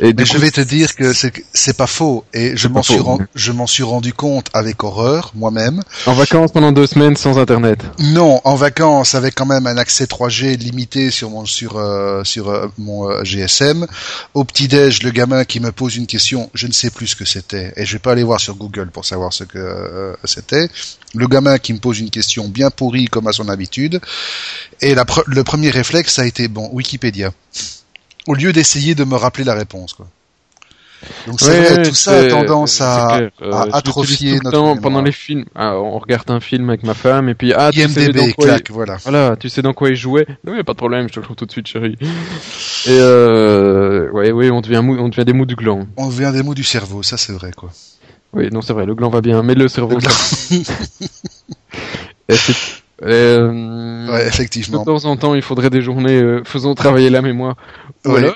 Et Mais je vais te dire que c'est pas faux et je m'en suis faux, ren- ouais. je m'en suis rendu compte avec horreur moi-même. en vacances pendant deux semaines sans internet. Non, en vacances avec quand même un accès 3G limité sur mon sur euh, sur euh, mon euh, GSM. Au petit déj, le gamin qui me pose une question, je ne sais plus ce que c'était et je vais pas aller voir sur Google pour savoir ce que euh, c'était. Le gamin qui me pose une question bien pourrie comme à son habitude et le premier réflexe a été bon Wikipédia. Au lieu d'essayer de me rappeler la réponse quoi. Donc c'est Ouais, vrai, tout ça a tendance à. Euh, à atrophier notre temps mémoire. pendant les films. Ah, on regarde un film avec ma femme et puis ah tu sais dans quoi il- clac, voilà. Voilà, tu sais dans quoi il jouait Oui, pas de problème, je te le trouve tout de suite, chérie. Et euh, ouais, ouais, on devient mou, on devient des mous du gland. On devient des mots du cerveau, ça c'est vrai quoi. Oui, non, c'est vrai, le gland va bien, mais le cerveau. Le Et euh, Ouais, de effectivement. temps en temps, il faudrait des journées euh, faisons travailler la mémoire. Ouais.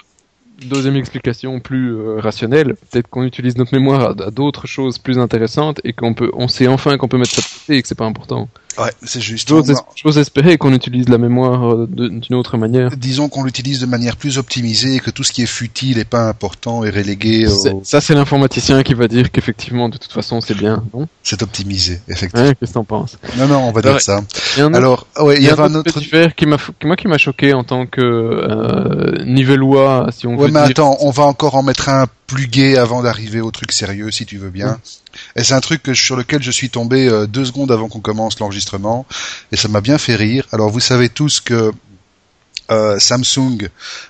Deuxième explication plus euh, rationnelle, peut-être qu'on utilise notre mémoire à, à d'autres choses plus intéressantes et qu'on peut, on sait enfin qu'on peut mettre ça de côté et que c'est pas important. Ouais, c'est juste. J'ose es- espérer qu'on utilise la mémoire euh, d'une autre manière. Disons qu'on l'utilise de manière plus optimisée et que tout ce qui est futile et pas important est relégué. Au... Ça, c'est l'informaticien qui va dire qu'effectivement, de toute façon, c'est bien. Non? C'est optimisé, effectivement. Qu'est-ce que t'en penses? Non, non, on va Alors, dire ça. Il y a un autre, Alors, ouais, il y y a avait un autre qui m'a, moi, qui m'a choqué en tant que euh, nivellois, si on Ouais, mais dire. attends, on va encore en mettre un plus gai avant d'arriver au truc sérieux, si tu veux bien. Et c'est un truc que, sur lequel je suis tombé euh, deux secondes avant qu'on commence l'enregistrement, et ça m'a bien fait rire. Alors, vous savez tous que euh, Samsung,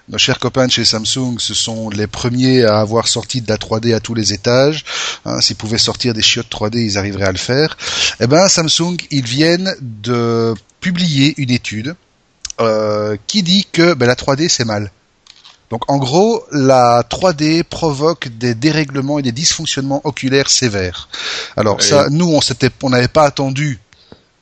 nos chers copains de chez Samsung, ce sont les premiers à avoir sorti de la 3D à tous les étages. Hein, S'ils pouvaient sortir des chiottes 3D, ils arriveraient à le faire. Eh ben, Samsung, ils viennent de publier une étude euh, qui dit que ben, la 3D c'est mal. Donc en gros, la 3D provoque des dérèglements et des dysfonctionnements oculaires sévères. Alors ça, nous, on s'était, on n'avait pas attendu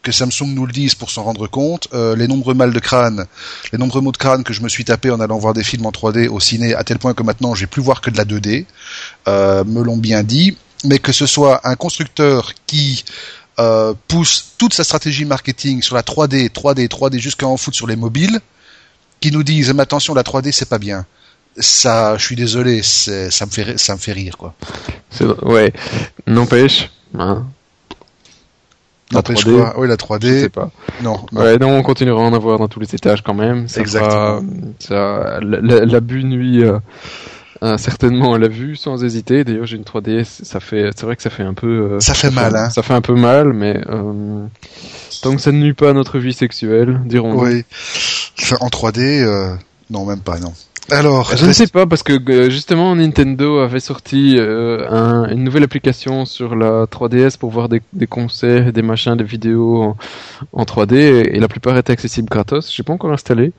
que Samsung nous le dise pour s'en rendre compte. Euh, les nombreux mal de crâne, les nombreux maux de crâne que je me suis tapé en allant voir des films en 3D au ciné, à tel point que maintenant j'ai plus voir que de la 2D, euh, me l'ont bien dit. Mais que ce soit un constructeur qui euh, pousse toute sa stratégie marketing sur la 3D, 3D, 3D jusqu'à en foutre sur les mobiles, qui nous disent mais attention la 3D c'est pas bien. Ça, je suis désolé, ça me fait ça me fait rire quoi. Ouais. N'empêche. Hein, La 3D, quoi? Oui la je sais 3D, pas. non, non. Ouais, non, on continuera à en avoir dans tous les étages quand même. Ça Exactement. va- ça, l- l'abus nuit euh, euh, certainement à la vue, sans hésiter. D'ailleurs, j'ai une 3DS. Ça fait, c'est vrai que ça fait un peu. euh, Ça fait mal, hein. Ça fait un peu mal, mais euh, tant que ça ne nuit pas à notre vie sexuelle, dirons-nous. Oui. En 3D, euh, non même pas non. Alors, Je ne sais pas parce que euh, justement Nintendo avait sorti euh, un- une nouvelle application sur la 3DS pour voir des, des concerts, des machins, des vidéos en, en 3D et, et la plupart étaient accessibles gratos. J'ai pas encore installé.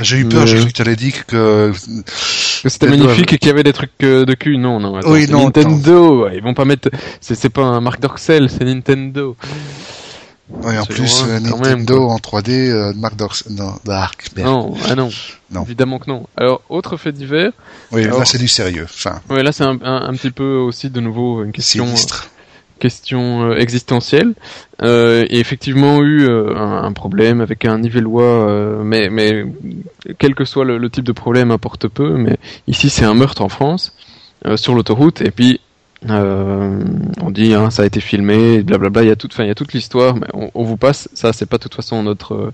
j'ai eu peur, mais- j'ai cru que tu allais dire que Que C'était Nintendo magnifique et qu'il y avait des trucs euh, de cul. Non, non. attends, Oui, non, Nintendo. Ils vont pas mettre. C'est c'est pas un Marc Dorcel, c'est Nintendo. Ouais, en plus loin, euh, même, Nintendo quoi. en 3D, euh, Mark Dorks, non, Dark. Non, ah non. Non. Évidemment que non. Alors autre fait divers. Oui, Alors- là c'est du sérieux. Enfin, Ouais, là c'est un, un, un petit peu aussi de nouveau une question. sinistre. question euh, existentielle euh, et effectivement eu euh, un, un problème avec un nivellois euh, mais mais quel que soit le, le type de problème importe peu mais ici c'est un meurtre en France euh, sur l'autoroute et puis euh, on dit hein, ça a été filmé blablabla il y a toute enfin il y a toute l'histoire mais on, vous passe. Ça c'est pas de toute façon notre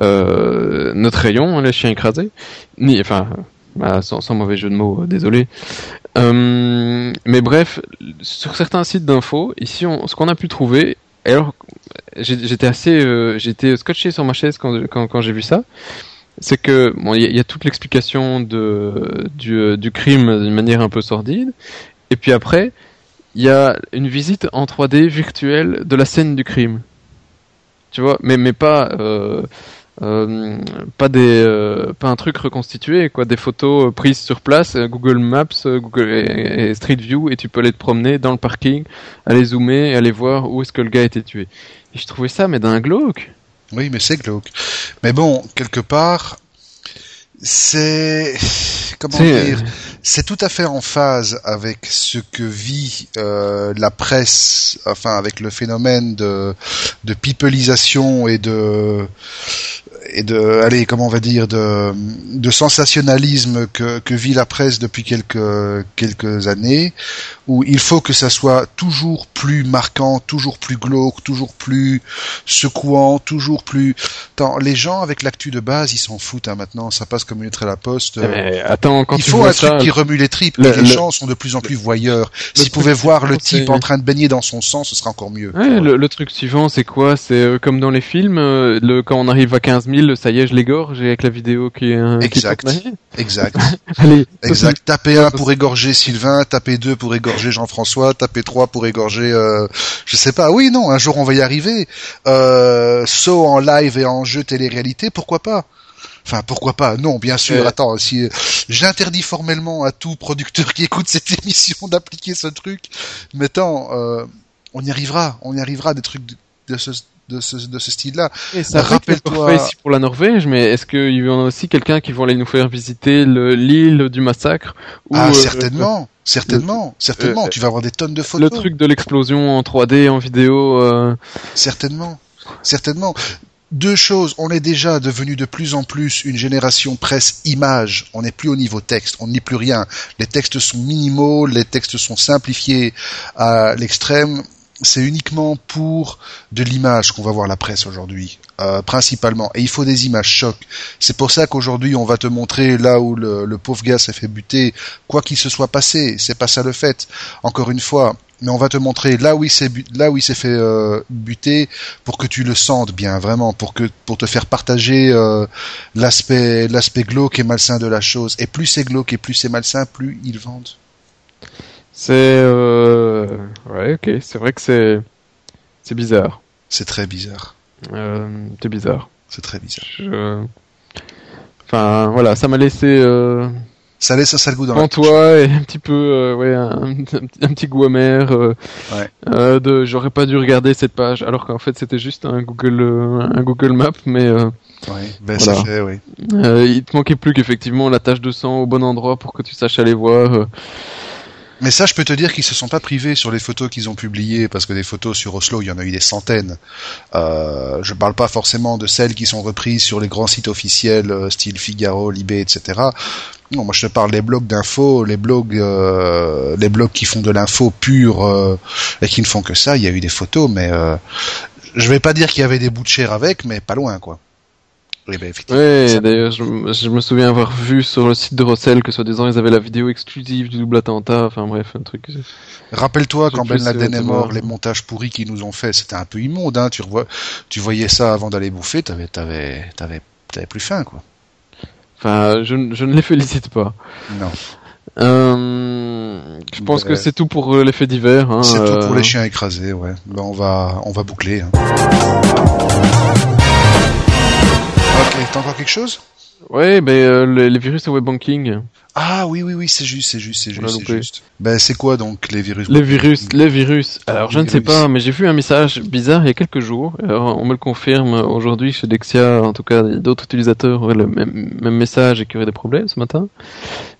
euh, notre rayon hein, les chiens écrasés. Ni enfin bah, sans, mauvais jeu de mots euh, désolé. Euh, mais bref, sur certains sites d'infos, ici, on, ce qu'on a pu trouver, alors j'étais assez, euh, j'étais scotché sur ma chaise quand, quand, j'ai vu ça, c'est que bon, il y, y, a toute l'explication de du, du crime d'une manière un peu sordide, et puis après, il y a une visite en 3D virtuelle de la scène du crime. Tu vois, mais mais pas euh, euh, pas des euh, pas un truc reconstitué quoi, des photos prises sur place, Google Maps, et, Street View et tu peux aller te promener dans le parking, aller zoomer, aller voir où est-ce que le gars a été tué. Et je trouvais ça mais d'un glauque. Oui, mais c'est glauque. Mais bon, quelque part, c'est comment dire c'est tout à fait en phase avec ce que vit euh, la presse enfin avec le phénomène de de pipelisation et de et de allez comment on va dire de de sensationnalisme que que vit la presse depuis quelques quelques années où il faut que ça soit toujours plus marquant, toujours plus glauque, toujours plus secouant, toujours plus les gens avec l'actu de base, ils s'en foutent hein, maintenant, ça passe comme une lettre à la poste. Mais attends, quand il faut un ça, truc qui remue les tripes. le- et les le- gens sont de plus en plus voyeurs. S'ils pouvaient voir le type en train de baigner dans son sang, ce serait encore mieux. Ouais, le, le truc suivant, c'est quoi? C'est euh, comme dans les films, euh, le, quand on arrive à 15 000, ça y est, je l'égorge, avec la vidéo qui est... qui Exact. Exact. Allez, Exact. Tapez un pour égorger Sylvain, tapez deux pour égorger Jean-François, tapez trois pour égorger, euh, je sais pas. Oui, non, un jour on va y arriver. Euh, saut en live et en jeu télé-réalité, pourquoi pas? Enfin, pourquoi pas? Non, bien sûr. Ouais. Attends, si euh, j'interdis formellement à tout producteur qui écoute cette émission d'appliquer ce truc, mais attends, euh, on y arrivera. On y arrivera des trucs de, de ce de ce, de ce style-là. Et ça Rappelle-toi- rappelle ici pour la Norvège, mais est-ce qu'il y en a aussi quelqu'un qui vont aller nous faire visiter le- l'île du massacre ou, ah, euh, certainement, certainement, certainement. euh, tu vas avoir des tonnes de le photos. truc de l'explosion en 3D, en vidéo. euh, Certainement, certainement. Deux choses, on est déjà devenu de plus en plus une génération presse image, on n'est plus au niveau texte, on n'y plus rien. Les textes sont minimaux, les textes sont simplifiés à l'extrême. C'est uniquement pour de l'image qu'on va voir la presse aujourd'hui, euh, principalement. Et il faut des images choc. C'est pour ça qu'aujourd'hui on va te montrer là où le, pauvre gars s'est fait buter, quoi qu'il se soit passé. C'est pas ça le fait. Encore une fois, mais on va te montrer là où il s'est là où il s'est fait euh, buter pour que tu le sentes bien vraiment pour que pour te faire partager euh, l'aspect l'aspect glauque et malsain de la chose et plus c'est glauque et plus c'est malsain plus ils vendent c'est... Euh... Ouais, ok, c'est vrai que c'est... C'est bizarre. c'est très bizarre Euh, c'est bizarre. c'est très bizarre Je... Enfin, voilà, ça m'a laissé... Euh... ça laisse un sale goût dans la Pantois et un petit peu, euh, ouais, un, un petit- un petit goût amer. Euh, Ouais. euh, de, j'aurais pas dû regarder cette page, alors qu'en fait c'était juste un Google, un Google Map, mais euh, ouais ben Voilà. c'est fait oui euh, il te manquait plus qu'effectivement la tache de sang au bon endroit pour que tu saches aller voir. Mais ça, je peux te dire qu'ils se sont pas privés sur les photos qu'ils ont publiées, parce que des photos sur Oslo, il y en a eu des centaines. Euh, je parle pas forcément de celles qui sont reprises sur les grands sites officiels, euh, style Figaro, Libé, etc. Non, moi je te parle des blogs d'infos, les blogs, euh, les blogs qui font de l'info pure euh, et qui ne font que ça. Il y a eu des photos, mais euh, je vais pas dire qu'il y avait des bouts de chair avec, mais pas loin, quoi. Oui. Ouais, Ça- d'ailleurs je, me souviens avoir vu sur le site de Rossel que soi-disant ils avaient la vidéo exclusive du double attentat, enfin bref, un truc. Rappelle-toi quand Ben Laden est mort, les montages pourris qu'ils nous ont fait, c'était un peu immonde. Hein. Tu revois, tu voyais ça avant d'aller bouffer, t'avais, t'avais, t'avais, t'avais plus faim, quoi. Enfin, je, ne- je ne les félicite pas. Non, Euh, je pense que c'est tout pour euh, l'effet divers. Hein, c'est tout pour euh, les chiens écrasés, ouais. Ben on va, on va boucler. Hein. T'as encore quelque chose? Ouais, ben euh, les, les virus au web banking. Ah oui, oui, oui, c'est juste, c'est juste, c'est juste. Ben c'est quoi donc les virus Les virus, les virus. Alors je ne sais pas, mais j'ai vu un message bizarre il y a quelques jours. Alors, on me le confirme aujourd'hui chez Dexia, en tout cas d'autres utilisateurs auraient le même, même message et qui auraient des problèmes ce matin.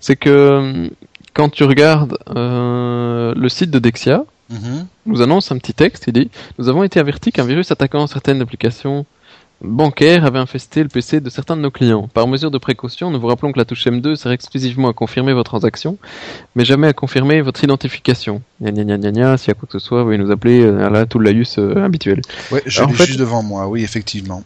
C'est que euh, quand tu regardes euh, le site de Dexia, Mhm. nous annonce un petit texte, il dit Nous avons été avertis qu'un virus attaquant certaines applications bancaires avait infesté le PC de certains de nos clients. Par mesure de précaution, nous vous rappelons que la touche M2 sert exclusivement à confirmer vos transactions, mais jamais à confirmer votre identification. Gna gna gna gna s'il y a quoi que ce soit, veuillez nous appeler, euh, là, tout le laïus euh, habituel. Ouais, je l'ai juste devant moi, oui, effectivement.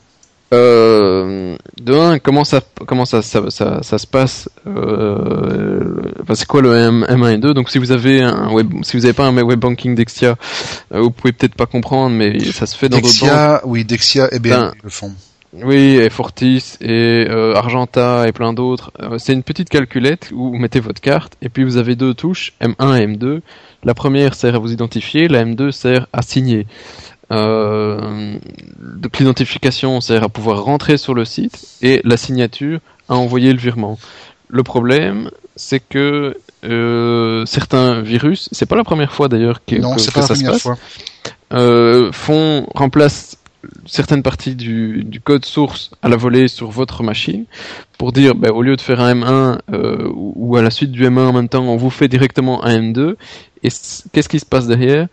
Euh, de un, comment ça, comment ça, ça, ça, ça se passe euh, enfin, C'est quoi le M, 1 et 2 Donc, si vous avez un web, si vous n'avez pas un web banking Dexia, euh, vous pouvez peut-être pas comprendre, mais ça se fait dans d'autres banques. Dexia, oui, Dexia et bien Ben, le font. Oui, et Fortis et euh, Argenta et plein d'autres. Euh, c'est une petite calculette où vous mettez votre carte et puis vous avez deux touches, M1 et M2. La première sert à vous identifier, la M2 sert à signer. Euh, donc l'identification sert à pouvoir rentrer sur le site et la signature à envoyer le virement. Le problème, c'est que euh, certains virus, c'est pas la première fois d'ailleurs que, non, ça se passe, fois. euh, font remplacent certaines parties du, du code source à la volée sur votre machine pour dire ben, au lieu de faire un M1 euh, ou à la suite du M1 en même temps on vous fait directement un M2 et qu'est-ce qui se passe derrière?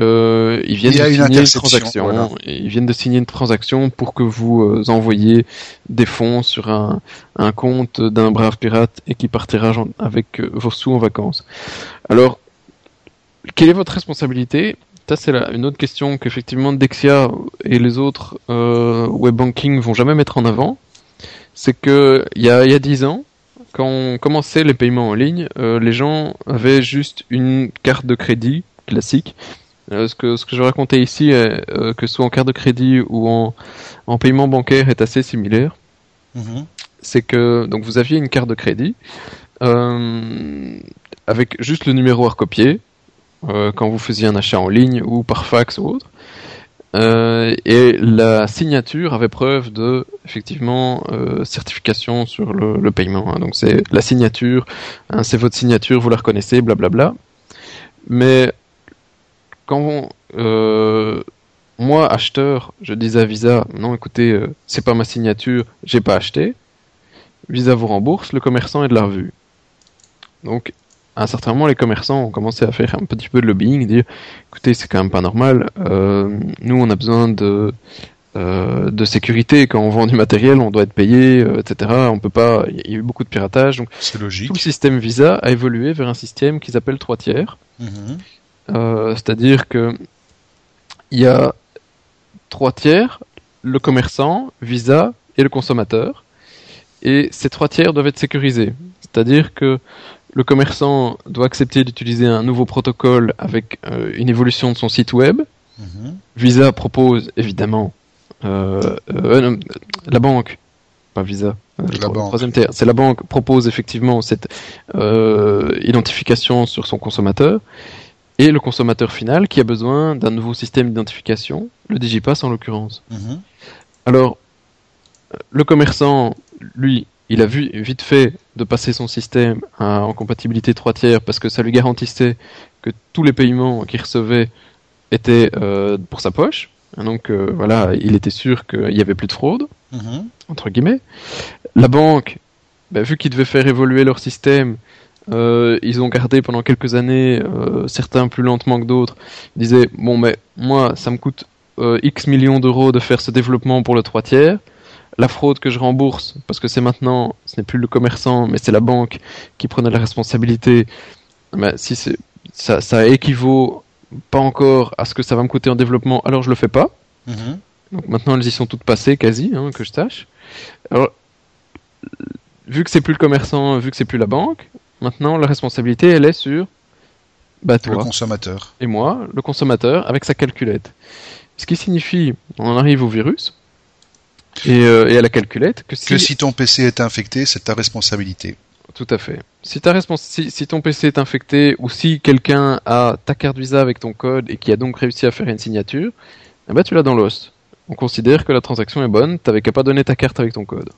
Euh, ils viennent de signer une transaction voilà. Ils viennent de signer une transaction pour que vous euh, envoyiez des fonds sur un, un compte d'un brave pirate et qui partira avec euh, vos sous en vacances alors quelle est votre responsabilité? Ça, c'est une autre question qu'effectivement Dexia et les autres euh, web banking vont jamais mettre en avant. C'est que il y a, y a 10 ans, quand on commençait les paiements en ligne, euh, les gens avaient juste une carte de crédit classique. Euh, ce, que, ce que je racontais ici, est, euh, que ce soit en carte de crédit ou en, en paiement bancaire, est assez similaire Mhm. c'est que donc vous aviez une carte de crédit euh, avec juste le numéro à recopier quand vous faisiez un achat en ligne ou par fax ou autre. Et la signature avait preuve de effectivement certification sur le, le paiement. hein. Donc c'est la signature, hein, c'est votre signature, vous la reconnaissez, blablabla. Mais quand euh, moi acheteur, je disais à Visa, non écoutez, euh, c'est pas ma signature, j'ai pas acheté. Visa vous rembourse, le commerçant est de la revue. Donc, à un certain moment, les commerçants ont commencé à faire un petit peu de lobbying, dire, écoutez, c'est quand même pas normal. euh, nous, on a besoin de euh, de sécurité quand on vend du matériel, on doit être payé, euh, etc. On peut pas. Il y a eu beaucoup de piratage, donc C'est tout logique. le système Visa a évolué vers un système qu'ils appellent trois tiers. Mhm. C'est-à-dire que il y a trois tiers, le commerçant, Visa et le consommateur. Et ces trois tiers doivent être sécurisés. C'est-à-dire que le commerçant doit accepter d'utiliser un nouveau protocole avec euh, une évolution de son site web. Mhm. Visa propose évidemment euh, euh, la banque, pas Visa. euh, La banque. Troisième tiers, c'est la banque propose effectivement cette euh, identification sur son consommateur et le consommateur final qui a besoin d'un nouveau système d'identification, le Digipass en l'occurrence. Mhm. Alors, le commerçant, lui, il a vu vite fait de passer son système à- en compatibilité 3 tiers parce que ça lui garantissait que tous les paiements qu'il recevait étaient euh, pour sa poche. Donc euh, voilà, il était sûr qu'il n'y avait plus de fraude, Mhm. entre guillemets. La banque, ben, vu qu'ils devaient faire évoluer leur système, euh, ils ont gardé pendant quelques années, euh, certains plus lentement que d'autres, disaient, bon mais moi, ça me coûte euh, X millions d'euros de faire ce développement pour le 3 tiers. La fraude que je rembourse, parce que c'est maintenant, ce n'est plus le commerçant, mais c'est la banque qui prenait la responsabilité. Ben, si ça, ça équivaut pas encore à ce que ça va me coûter en développement, alors je le fais pas. Mhm. Donc maintenant elles y sont toutes passées quasi, hein, que je sache. Alors, vu que c'est plus le commerçant, vu que c'est plus la banque, maintenant la responsabilité elle est sur bah, Le toi consommateur. et moi, le consommateur, avec sa calculette. Ce qui signifie, on en arrive au virus et, euh, et à la calculette que si, Que si ton PC est infecté, c'est ta responsabilité. tout à fait. Si, ta respons- si, si ton PC est infecté ou si quelqu'un a ta carte Visa avec ton code et qui a donc réussi à faire une signature, eh ben tu l'as dans l'os. On considère que la transaction est bonne, t'avais qu'à pas donner ta carte avec ton code.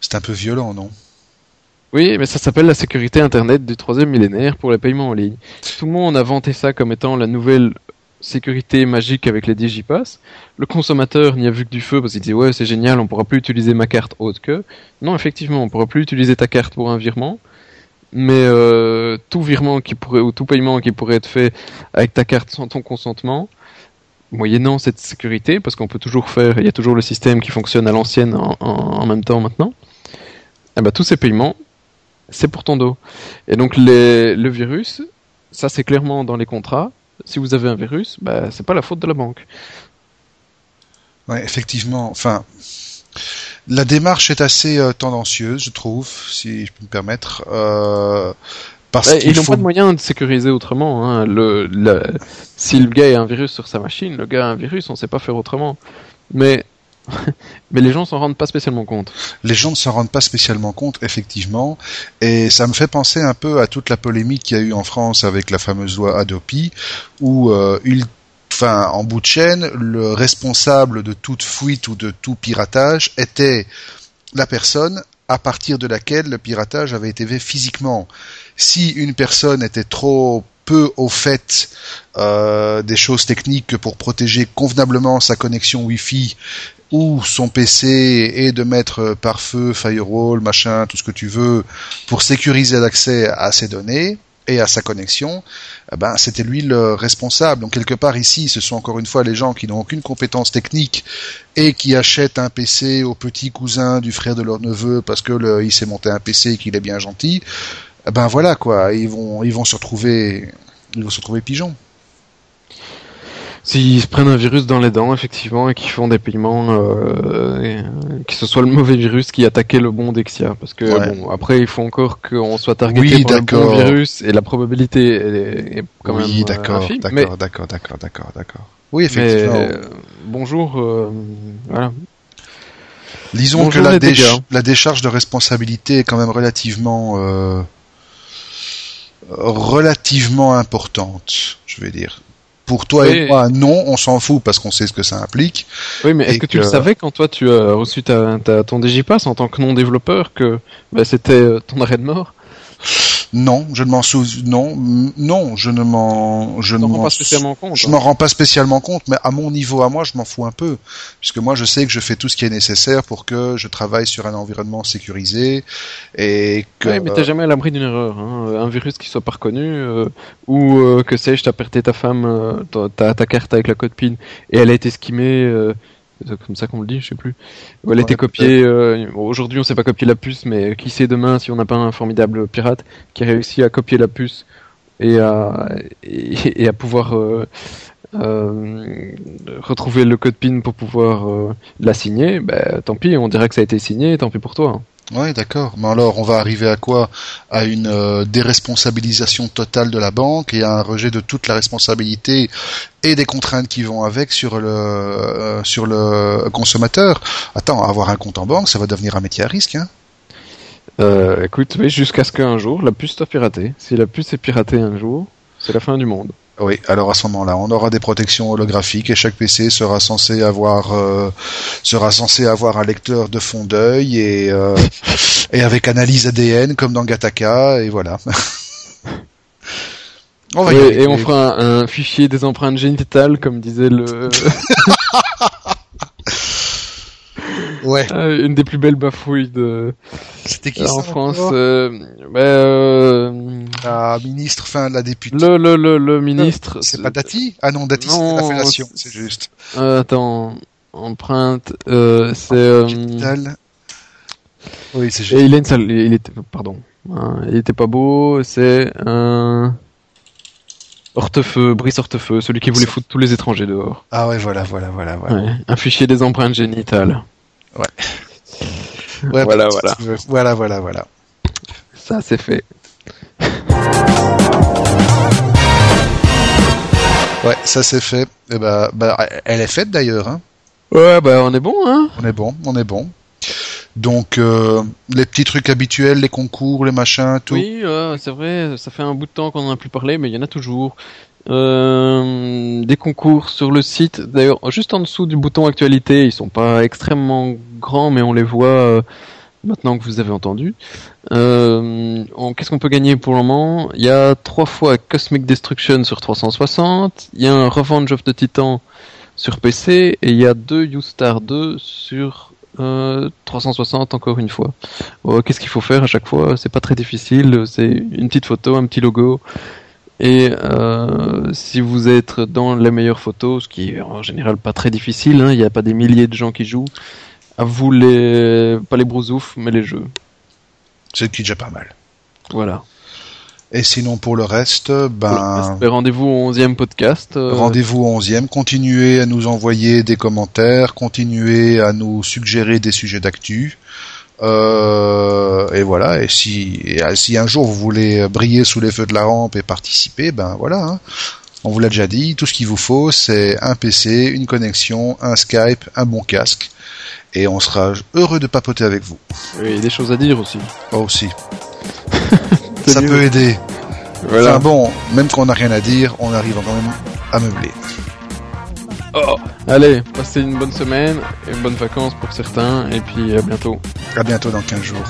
C'est un peu violent, non? Oui, mais ça s'appelle la sécurité Internet du troisième millénaire pour les paiements en ligne. Tout le monde a vanté ça comme étant la nouvelle sécurité magique avec les Digipass. Le consommateur n'y a vu que du feu parce qu'il disait ouais c'est génial, on pourra plus utiliser ma carte autre que. Non, effectivement, on pourra plus utiliser ta carte pour un virement. Mais euh, tout virement qui pourrait ou tout paiement qui pourrait être fait avec ta carte sans ton consentement, moyennant cette sécurité, parce qu'on peut toujours faire, il y a toujours le système qui fonctionne à l'ancienne en, même temps maintenant. Eh ben, tous ces paiements, c'est pour ton dos. Et donc les, le virus, ça c'est clairement dans les contrats. Si vous avez un virus, bah, c'est pas la faute de la banque. Ouais, effectivement. Enfin, la démarche est assez euh, tendancieuse, je trouve, si je peux me permettre. Euh, parce qu'ils n'ont pas de moyen de sécuriser autrement. Hein. Le, si le gars a un virus sur sa machine, le gars a un virus, on ne sait pas faire autrement. Mais mais les gens s'en rendent pas spécialement compte. Les gens ne s'en rendent pas spécialement compte, effectivement, et ça me fait penser un peu à toute la polémique qu'il y a eu en France avec la fameuse loi Adopi, où euh, en bout de chaîne, le responsable de toute fuite ou de tout piratage était la personne à partir de laquelle le piratage avait été fait physiquement. Si une personne était trop peu au fait euh, des choses techniques pour protéger convenablement sa connexion Wi-Fi ou son PC et de mettre par feu, firewall, machin, tout ce que tu veux, pour sécuriser l'accès à ces données et à sa connexion, eh ben c'était lui le responsable. Donc quelque part ici, ce sont encore une fois les gens qui n'ont aucune compétence technique et qui achètent un PC au petit cousin du frère de leur neveu parce que le, il s'est monté un PC et qu'il est bien gentil. Eh ben voilà quoi, ils vont ils vont se retrouver ils vont se retrouver pigeons. S'ils se prennent un virus dans les dents, effectivement, et qu'ils font des paiements, euh, que ce soit le mauvais virus qui attaquait le bon Dexia. Parce que, bon, après, il faut encore qu'on soit targeté par le bon virus, et la probabilité est, quand même Oui, d'accord, d'accord, d'accord, d'accord, d'accord, d'accord. Oui, effectivement. Euh, bonjour, euh, voilà. Disons que la, la, décharge de responsabilité est quand même relativement... Euh, relativement importante, je vais dire. Pour toi et moi, non, on s'en fout parce qu'on sait ce que ça implique. Oui, mais est-ce que, tu le savais quand toi tu as reçu ta, ton Digipass en tant que non-développeur que bah, c'était euh, ton arrêt de mort? Non, je ne m'en souviens. Non, non, je ne m'en. Je ne m'en rends pas spécialement compte. Je hein. m'en rends pas spécialement compte, mais à mon niveau, à moi, je m'en fous un peu, puisque moi, je sais que je fais tout ce qui est nécessaire pour que je travaille sur un environnement sécurisé et que. Oui, mais t'es jamais à l'abri d'une erreur. Hein. Un virus qui soit pas reconnu, euh, ou euh, que sais-je, t'as perdu ta femme, euh, ta, ta carte avec la code PIN et elle a été skimée comme ça qu'on le dit, je sais plus. elle a été copiée. Euh, aujourd'hui, on sait pas copier la puce, mais qui sait demain si on n'a pas un formidable pirate qui réussit à copier la puce et à et, à pouvoir euh, euh, retrouver le code PIN pour pouvoir la signer? Ben, tant pis, on dirait que ça a été signé. Tant pis pour toi. Oui, d'accord. Mais alors, on va arriver à quoi? À une euh, déresponsabilisation totale de la banque et à un rejet de toute la responsabilité et des contraintes qui vont avec sur le euh, sur le consommateur. Attends, avoir un compte en banque, ça va devenir un métier à risque. Hein? Euh, écoute, oui, jusqu'à ce qu'un jour la puce soit piratée. Si la puce est piratée un jour, c'est la fin du monde. Oui, alors à ce moment-là, on aura des protections holographiques et chaque PC sera censé avoir euh, sera censé avoir un lecteur de fond d'œil et euh, et avec analyse ADN comme dans Gataka et voilà. on va et, on fera un, fichier des empreintes génitales comme disait le Ouais. Euh, une des plus belles bafouilles de. C'était qui En France. Euh, bah, euh... La ministre, enfin la députée. Le le le, le ministre. C'est pas Dati? Ah non, Dati c'est la fellation, c'est juste. Euh, attends, empreinte, euh, c'est. Euh... Oui, c'est juste. Et il a une salle, il était, pardon, hein, il était pas beau. C'est un. Hortefeux, Brice Hortefeux, celui qui voulait foutre tous les étrangers dehors. Ah ouais, voilà, voilà, voilà, voilà. Ouais, un fichier des empreintes génitales. Ouais. ouais voilà, voilà. Voilà, voilà, voilà. Ça, c'est fait. Ouais, ça c'est fait. Et eh bah, bah, elle est faite d'ailleurs. Hein. Ouais, bah on est bon, hein. On est bon, on est bon. Donc euh, les petits trucs habituels, les concours, les machins, tout. Oui, c'est vrai. Ça fait un bout de temps qu'on n'en a plus parlé, mais il y en a toujours. Euh, des concours sur le site. D'ailleurs, juste en dessous du bouton actualité, ils sont pas extrêmement grands, mais on les voit euh, maintenant que vous avez entendu. Euh, Qu'est-ce qu'on peut gagner pour le moment? Il y a trois fois Cosmic Destruction sur 360, il y a un Revenge of the Titan sur PC, et il y a deux U-Star 2 sur 360 encore une fois. Qu'est-ce qu'il faut faire à chaque fois? C'est pas très difficile, c'est une petite photo, un petit logo, et euh, si vous êtes dans les meilleures photos, ce qui est en général pas très difficile, hein, il n'y a pas des milliers de gens qui jouent, à vous les pas les brousoufs, mais les jeux. C'est qui déjà pas mal. Voilà. Et sinon pour le reste, ben rendez-vous au 11e podcast. Euh. Rendez-vous au 11e, continuez à nous envoyer des commentaires, continuez à nous suggérer des sujets d'actu. Euh, et voilà, et si, si un jour vous voulez briller sous les feux de la rampe et participer, ben voilà. Hein. On vous l'a déjà dit, tout ce qu'il vous faut, c'est un PC, une connexion, un Skype, un bon casque. Et on sera heureux de papoter avec vous. Et des choses à dire aussi. Oh, aussi. Ça peut aider. Voilà. Enfin bon, même quand on n'a rien à dire, on arrive quand même à meubler. Oh. Allez, passez une bonne semaine, une bonne vacances pour certains, et puis à bientôt. À bientôt dans 15 jours.